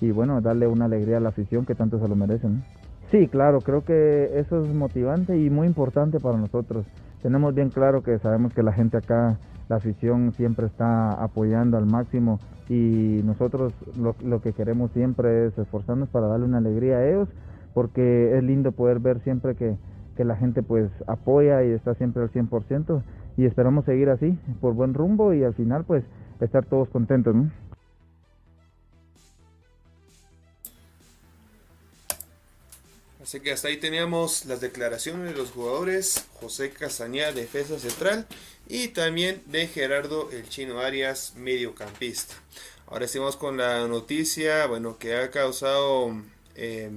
y, y, bueno, darle una alegría a la afición que tanto se lo merecen. Sí, claro, creo que eso es motivante y muy importante para nosotros. Tenemos bien claro que sabemos que la gente acá la afición siempre está apoyando al máximo y nosotros lo, lo, que queremos siempre es esforzarnos para darle una alegría a ellos porque es lindo poder ver siempre que, que la gente pues apoya y está siempre al 100% y esperamos seguir así por buen rumbo y al final pues estar todos contentos. Así que hasta ahí teníamos las declaraciones de los jugadores, José Castañeda, defensa central, y también de Gerardo El Chino Arias, mediocampista. Ahora estamos con la noticia, bueno, que ha causado eh,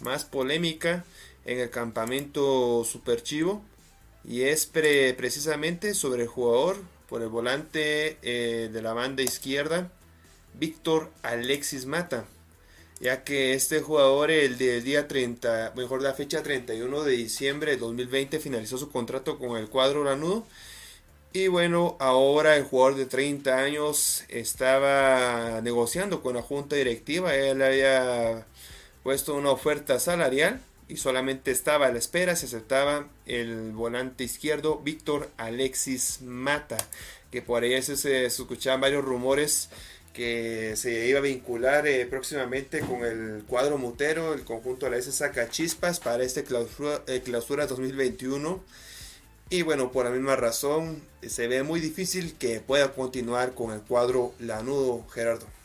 más polémica en el campamento Super Chivo, y es pre precisamente sobre el jugador por el volante eh, de la banda izquierda, Víctor Alexis Mata ya que este jugador el del día 30, mejor la fecha 31 de diciembre de 2020 finalizó su contrato con el cuadro Lanudo. Y bueno, ahora el jugador de 30 años estaba negociando con la junta directiva, él había puesto una oferta salarial y solamente estaba a la espera si aceptaba el volante izquierdo Víctor Alexis Mata, que por ahí se, se escuchaban varios rumores que se iba a vincular eh, próximamente con el cuadro mutero, el conjunto de la S saca chispas para este clausura, eh, clausura 2021. Y bueno, por la misma razón, se ve muy difícil que pueda continuar con el cuadro lanudo, Gerardo.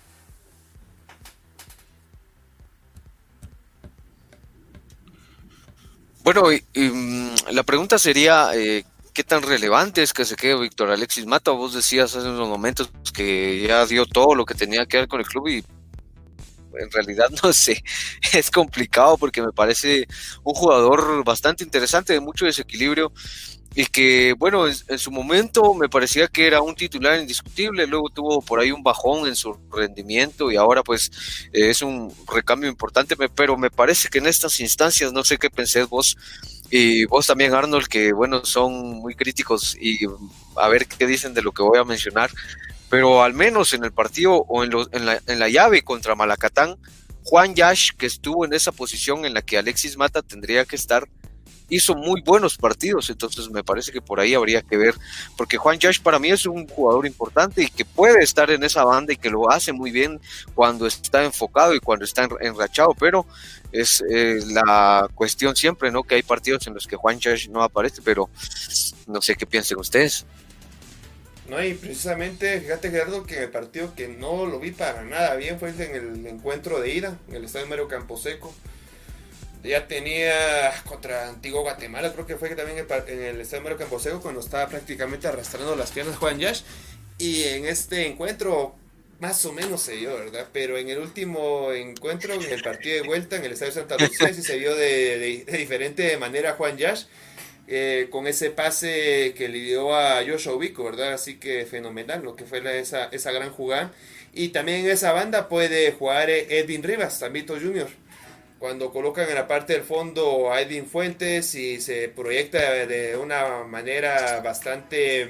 Bueno, y, mm, la pregunta sería, eh, qué tan relevante es que se quede Víctor Alexis Mata. Vos decías hace unos momentos que ya dio todo lo que tenía que ver con el club y en realidad no sé, es complicado porque me parece un jugador bastante interesante, de mucho desequilibrio y que, bueno, en, su momento me parecía que era un titular indiscutible, luego tuvo por ahí un bajón en su rendimiento y ahora pues eh, es un recambio importante, pero me parece que en estas instancias, no sé qué pensé vos, y vos también, Arnold, que bueno, son muy críticos y a ver qué dicen de lo que voy a mencionar. Pero al menos en el partido o en, lo, en, la, en la llave contra Malacatán, Juan Yash, que estuvo en esa posición en la que Alexis Mata tendría que estar, hizo muy buenos partidos, entonces me parece que por ahí habría que ver, porque Juan Yash para mí es un jugador importante y que puede estar en esa banda y que lo hace muy bien cuando está enfocado y cuando está enrachado, pero es eh, la cuestión siempre, ¿no? Que hay partidos en los que Juan Yash no aparece, pero no sé qué piensen ustedes. No, y precisamente, fíjate Gerardo, que el partido que no lo vi para nada bien fue en el encuentro de ida, en el estadio Mario Camposeco ya tenía contra Antiguo Guatemala, creo que fue que también en el Estadio Mero Camposeco cuando estaba prácticamente arrastrando las piernas Juan Yash. Y en este encuentro más o menos se dio, ¿verdad? Pero en el último encuentro, en el partido de vuelta, en el Estadio Santa Lucía, sí se vio de, diferente manera Juan Yash. Eh, con ese pase que le dio a Joshua Ubico, ¿verdad? Así que fenomenal lo que fue esa, esa gran jugada. Y también en esa banda puede jugar Edwin Rivas, Tambito Jr cuando colocan en la parte del fondo a Edwin Fuentes y se proyecta de una manera bastante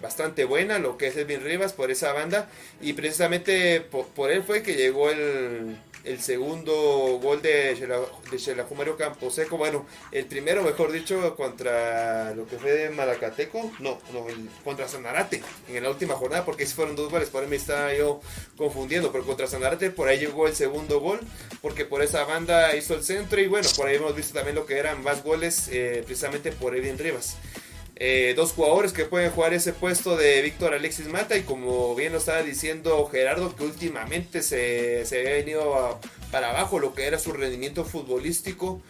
bastante buena lo que es Edwin Rivas por esa banda. Y precisamente por él fue que llegó el, el segundo gol de, de Camposeco, bueno, el primero, mejor dicho, contra lo que fue de Malacateco, no, no, contra Sanarate, en la última jornada, porque si fueron dos goles, por ahí me estaba yo confundiendo, pero contra Sanarate por ahí llegó el segundo gol, porque por esa banda hizo el centro y bueno, por ahí hemos visto también lo que eran más goles, eh, precisamente por Edwin Rivas. Eh, dos jugadores que pueden jugar ese puesto de Víctor Alexis Mata y como bien lo estaba diciendo Gerardo que últimamente se, se había venido para abajo lo que era su rendimiento futbolístico.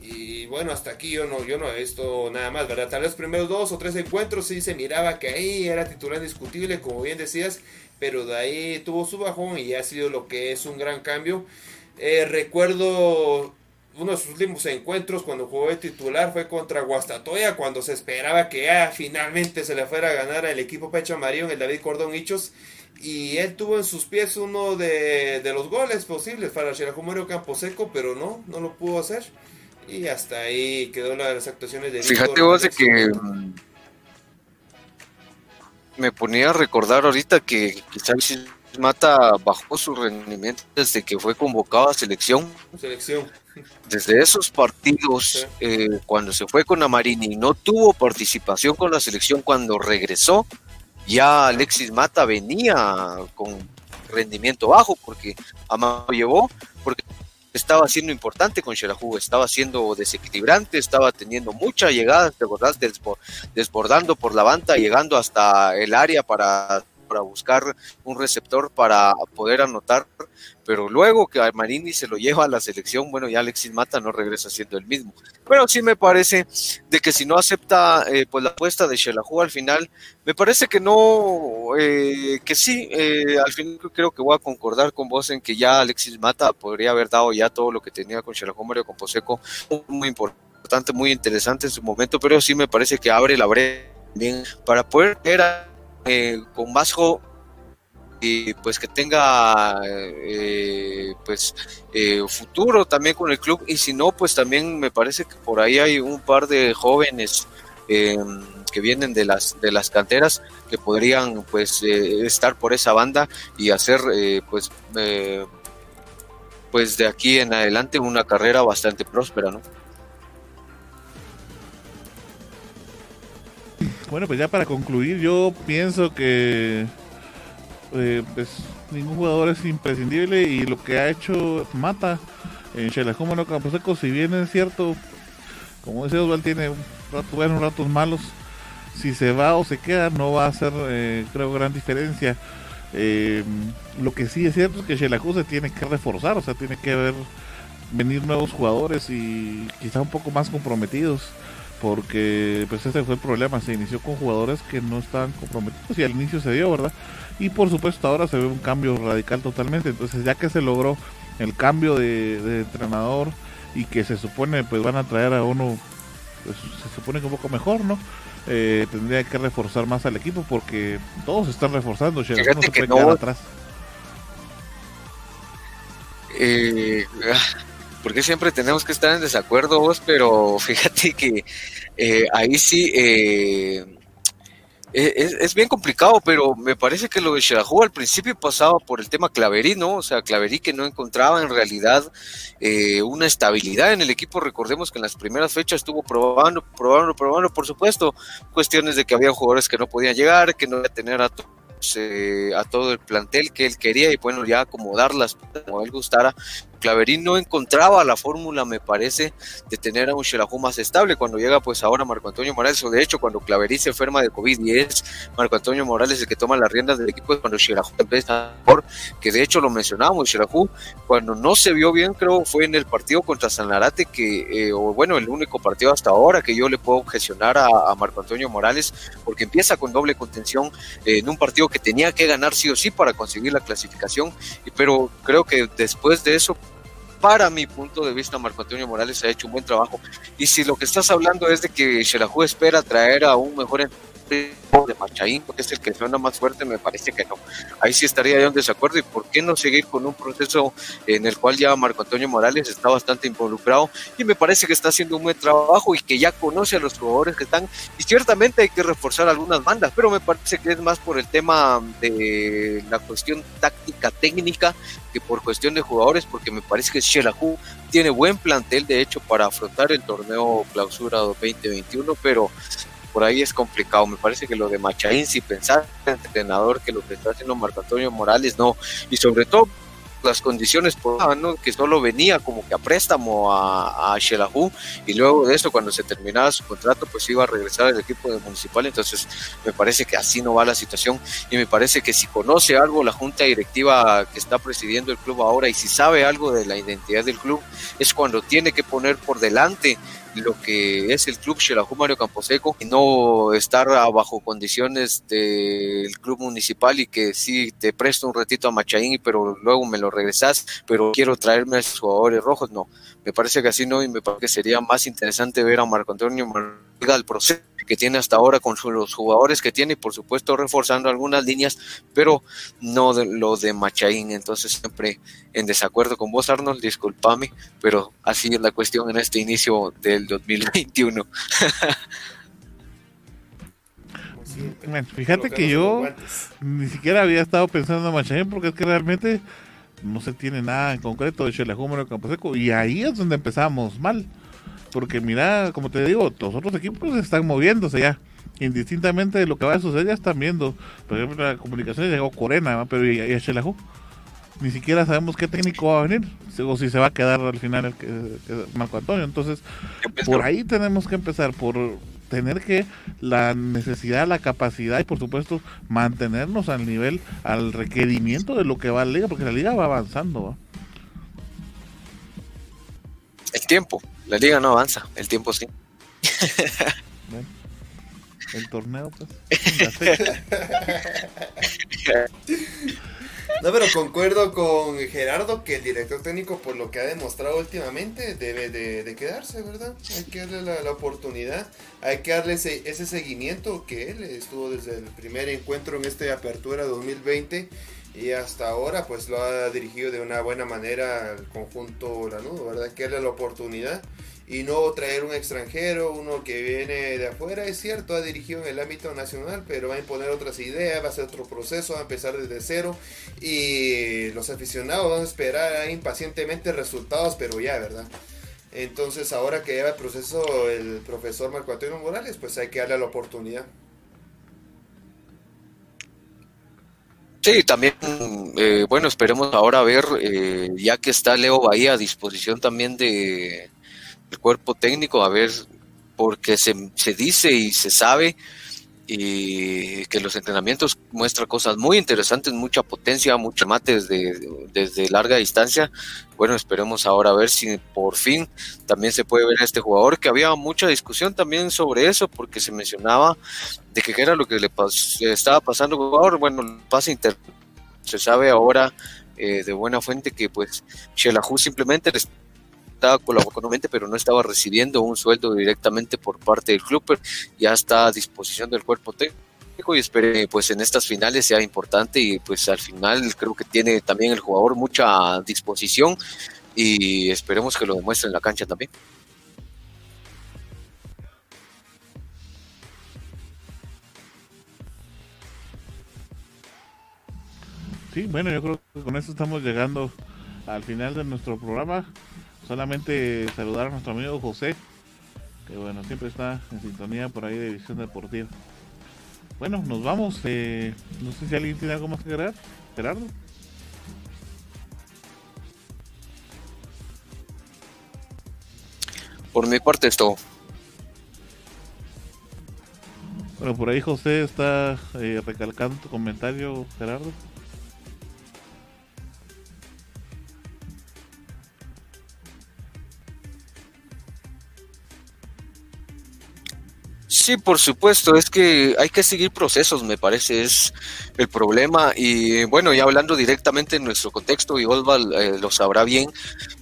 Y bueno hasta aquí yo no yo no he visto nada más verdad tal vez los primeros dos o tres encuentros sí se miraba que ahí era titular indiscutible como bien decías pero de ahí tuvo su bajón y ha sido lo que es un gran cambio. Eh, recuerdo uno de sus últimos encuentros cuando jugó de titular fue contra Guastatoya, cuando se esperaba que ya finalmente se le fuera a ganar al equipo Pecho Amarillo en el David Cordón Hichos. Y él tuvo en sus pies uno de, los goles posibles para Campo Camposeco, pero no, no lo pudo hacer. Y hasta ahí quedó la de las actuaciones de Fíjate vos de que mm, me ponía a recordar ahorita que quizás Mata bajó su rendimiento desde que fue convocado a selección. Selección. Desde esos partidos, eh, cuando se fue con Amarini y no tuvo participación con la selección cuando regresó, ya Alexis Mata venía con rendimiento bajo porque Amado llevó, porque estaba siendo importante con Xelajú, estaba siendo desequilibrante, estaba teniendo mucha llegada, te acordás, desbordando por la banda, llegando hasta el área para para buscar un receptor para poder anotar, pero luego que Marini se lo lleva a la selección, bueno, ya Alexis Mata no regresa siendo el mismo. Pero sí me parece de que si no acepta eh, pues la apuesta de Shelahu al final, me parece que no, eh, que sí, eh, al final creo que voy a concordar con vos en que ya Alexis Mata podría haber dado ya todo lo que tenía con Shelahu Mario con Poseco, muy importante, muy interesante en su momento, pero sí me parece que abre la brecha bien para poder eh, con Vasco y pues que tenga eh, pues eh, futuro también con el club. Y si no pues también me parece que por ahí hay un par de jóvenes em, que vienen de las de las canteras que podrían pues estar por esa banda y hacer pues pues de aquí en adelante una carrera bastante próspera no Bueno, pues ya para concluir, yo pienso que eh, pues ningún jugador es imprescindible y lo que ha hecho Mata en Xelajumo no Camposeco, si bien es cierto, como decía Osval, tiene un rato buenos, ratos malos, si se va o se queda no va a hacer, eh, creo, gran diferencia. Eh, lo que sí es cierto es que Xelajú se tiene que reforzar, o sea, tiene que ver venir nuevos jugadores y quizá un poco más comprometidos porque pues ese fue el problema, se inició con jugadores que no estaban comprometidos y al inicio se dio, ¿verdad? Y por supuesto ahora se ve un cambio radical totalmente, entonces ya que se logró el cambio de, entrenador y que se supone pues van a traer a uno, pues, se supone que un poco mejor, ¿no? Eh, tendría que reforzar más al equipo porque todos están reforzando, se puede quedar atrás. Eh, porque siempre tenemos que estar en desacuerdo vos, pero fíjate que eh, ahí sí, eh, es, es, bien complicado, pero me parece que lo de Xelajú al principio pasaba por el tema Claverí, ¿no? O sea, Claverí que no encontraba en realidad eh, una estabilidad en el equipo. Recordemos que en las primeras fechas estuvo probando, probando, probando, por supuesto, cuestiones de que había jugadores que no podían llegar, que no iba a tener a eh, a todo el plantel que él quería y bueno, ya acomodarlas como él gustara. Claverín no encontraba la fórmula, me parece, de tener a un Xelajú más estable. Cuando llega, pues ahora Marco Antonio Morales, o de hecho, cuando Claverín se enferma de COVID y es Marco Antonio Morales el que toma las riendas del equipo, es cuando Xelajú empieza por, que de hecho lo mencionábamos, Xelajú, cuando no se vio bien, creo, fue en el partido contra San Larate, que, eh, o bueno, el único partido hasta ahora que yo le puedo gestionar a, Marco Antonio Morales, porque empieza con doble contención eh, en un partido que tenía que ganar sí o sí para conseguir la clasificación, pero creo que después de eso para mi punto de vista, Marco Antonio Morales ha hecho un buen trabajo. Y si lo que estás hablando es de que Xelajú espera traer a un mejor de Machaín, porque es el que suena más fuerte, me parece que no. Ahí sí estaría yo en desacuerdo. ¿Y por qué no seguir con un proceso en el cual ya Marco Antonio Morales está bastante involucrado? Y me parece que está haciendo un buen trabajo y que ya conoce a los jugadores que están. Y ciertamente hay que reforzar algunas bandas, pero me parece que es más por el tema de la cuestión táctica, técnica, que por cuestión de jugadores, porque me parece que Shelahu tiene buen plantel, de hecho, para afrontar el torneo clausura 2021, pero por ahí es complicado. Me parece que lo de Machaín, si pensar en el entrenador que lo que está haciendo Marco Antonio Morales, no. Y sobre todo las condiciones por ¿no? que solo venía como que a préstamo a, a y luego de eso cuando se terminaba su contrato pues iba a regresar al equipo de municipal entonces me parece que así no va la situación y me parece que si conoce algo la junta directiva que está presidiendo el club ahora y si sabe algo de la identidad del club es cuando tiene que poner por delante lo que es el club Xelajú Mario Camposeco y no estar bajo condiciones del club municipal y que sí te presto un ratito a Machaín pero luego me lo regresas pero quiero traerme a esos jugadores rojos no. Me parece que así no y me parece que sería más interesante ver a Marco Antonio Marga el proceso que tiene hasta ahora con los jugadores que tiene y por supuesto reforzando algunas líneas, pero no de, lo de Machaín. Entonces siempre en desacuerdo con vos, Arnold, discúlpame, pero así es la cuestión en este inicio del 2021. fíjate que yo ni siquiera había estado pensando en Machaín porque es que realmente no se tiene nada en concreto de Chela Campo Seco y ahí es donde empezamos mal. Porque mira, como te digo, los otros equipos están moviéndose ya. Indistintamente de lo que va a suceder, ya están viendo. Por ejemplo, la comunicación llegó Corena, pero y, y a Ni siquiera sabemos qué técnico va a venir. O si se va a quedar al final el que, Marco Antonio. Entonces, por ahí tenemos que empezar. Por tener que la necesidad, la capacidad y por supuesto mantenernos al nivel, al requerimiento de lo que va la liga, porque la liga va avanzando. El tiempo, la liga no avanza, el tiempo sí. el torneo, pues. No, pero concuerdo con Gerardo que el director técnico, por lo que ha demostrado últimamente, debe de, quedarse, ¿verdad? Hay que darle la, oportunidad, hay que darle ese, ese, seguimiento que él estuvo desde el primer encuentro en esta apertura 2020 y hasta ahora pues lo ha dirigido de una buena manera al conjunto Lanudo, ¿verdad? Que darle la oportunidad y no traer un extranjero, uno que viene de afuera, es cierto, ha dirigido en el ámbito nacional, pero va a imponer otras ideas, va a ser otro proceso, va a empezar desde cero y los aficionados van a esperar impacientemente resultados, pero ya, ¿verdad? Entonces ahora que lleva el proceso el profesor Marco Antonio Morales, pues hay que darle la oportunidad. Sí, también, eh, bueno, esperemos ahora ver, eh, ya que está Leo Bahía a disposición también de, el cuerpo técnico, a ver, porque se, se dice y se sabe y que los entrenamientos muestran cosas muy interesantes, mucha potencia, mucho mate desde, desde larga distancia. Bueno, esperemos ahora a ver si por fin también se puede ver a este jugador, que había mucha discusión también sobre eso, porque se mencionaba de que era lo que le estaba pasando al jugador. Bueno, pasa inter se sabe ahora eh, de buena fuente que pues Shelahu simplemente estaba colaborando con Mente, pero no estaba recibiendo un sueldo directamente por parte del club, pero ya está a disposición del cuerpo técnico y espere pues en estas finales sea importante y pues al final creo que tiene también el jugador mucha disposición y esperemos que lo demuestre en la cancha también. Sí, bueno, yo creo que con eso estamos llegando al final de nuestro programa. Solamente saludar a nuestro amigo José, que bueno, siempre está en sintonía por ahí de Visión Deportiva. Bueno, nos vamos. Eh, no sé si alguien tiene algo más que agregar. Gerardo. Por mi parte es todo. Bueno, por ahí José está recalcando tu comentario, Gerardo. Sí, por supuesto, es que hay que seguir procesos, me parece, es el problema. Y bueno, ya hablando directamente en nuestro contexto, y Osval eh, lo sabrá bien,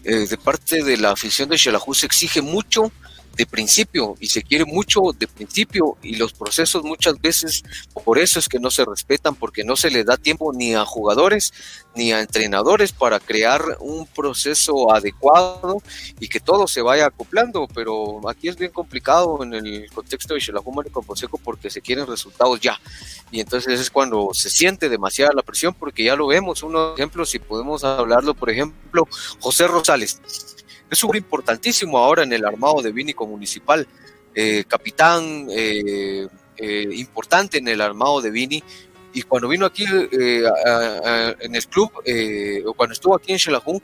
eh, de parte de la afición de Xelajú se exige mucho de principio y se quiere mucho de principio y los procesos muchas veces por eso es que no se respetan porque no se le da tiempo ni a jugadores ni a entrenadores para crear un proceso adecuado y que todo se vaya acoplando pero aquí es bien complicado en el contexto de Xelajú y Consejo porque se quieren resultados ya. Y entonces es cuando se siente demasiada la presión porque ya lo vemos. Unos ejemplos si podemos hablarlo por ejemplo José Rosales es un importantísimo ahora en el armado de Vinico Municipal, eh, capitán eh, eh, importante en el armado de Vini. Y cuando vino aquí en el club, o cuando estuvo aquí en Xelajú,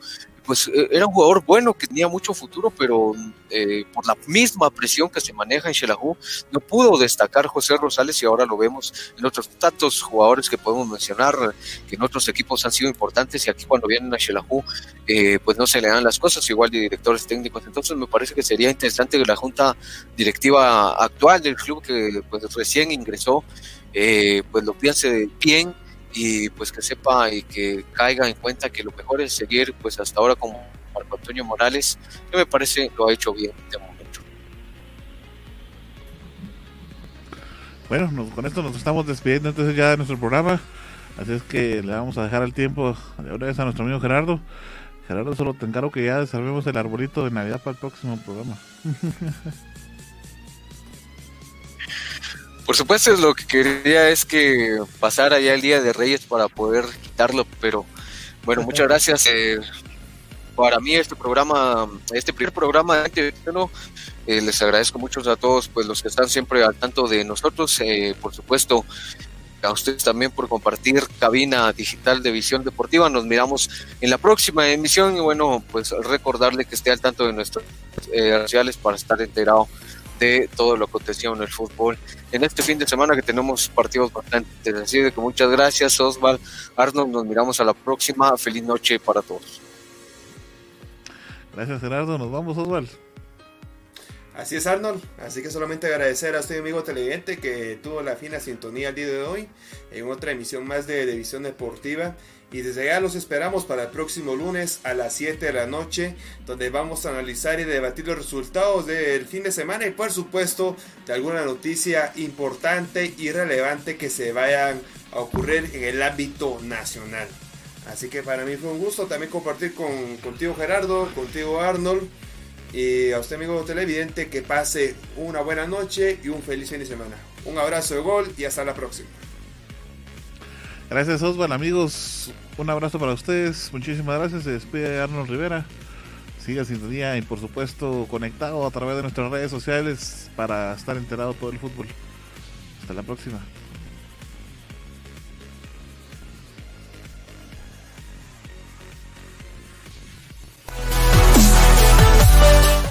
pues eh, era un jugador bueno que tenía mucho futuro, pero eh, por la misma presión que se maneja en Xelajú, no pudo destacar José Rosales y ahora lo vemos en otros tantos jugadores que podemos mencionar, que en otros equipos han sido importantes y aquí cuando vienen a Xelajú, eh, pues no se le dan las cosas, igual de directores técnicos. Entonces me parece que sería interesante que la junta directiva actual del club que pues recién ingresó, pues lo piense bien y pues que sepa y que caiga en cuenta que lo mejor es seguir pues hasta ahora como Marco Antonio Morales, que me parece lo ha hecho bien de momento. Bueno, con esto nos estamos despidiendo entonces ya de nuestro programa, así es que le vamos a dejar el tiempo de una vez a nuestro amigo Gerardo. Gerardo, solo te encargo que ya desarrollemos el arbolito de Navidad para el próximo programa. Por supuesto, lo que quería es que pasara ya el Día de Reyes para poder quitarlo, pero bueno, muchas gracias. Eh, para mí este programa, este primer programa, eh, les agradezco mucho a todos pues los que están siempre al tanto de nosotros, eh, por supuesto a ustedes también por compartir cabina digital de visión deportiva. Nos miramos en la próxima emisión y bueno, pues recordarle que esté al tanto de nuestras redes sociales para estar enterado de todo lo acontecido en el fútbol en este fin de semana que tenemos partidos bastante. Así de que muchas gracias, Osval. Arnold, nos miramos a la próxima. Feliz noche para todos. Gracias, Gerardo. Nos vamos, Osval. Así es, Arnold. Así que solamente agradecer a usted, amigo televidente, que tuvo la fina sintonía el día de hoy en otra emisión más de División Deportiva. Y desde allá los esperamos para el próximo lunes a las 7 de la noche, donde vamos a analizar y debatir los resultados del fin de semana y por supuesto de alguna noticia importante y relevante que se vayan a ocurrir en el ámbito nacional. Así que para mí fue un gusto también compartir con, contigo Gerardo, contigo Arnold y a usted amigo televidente que pase una buena noche y un feliz fin de semana. Un abrazo de gol y hasta la próxima. Gracias Osval, amigos. Un abrazo para ustedes. Muchísimas gracias. Se despide Arnold Rivera. Siga sintonía y por supuesto conectado a través de nuestras redes sociales para estar enterado todo el fútbol. Hasta la próxima.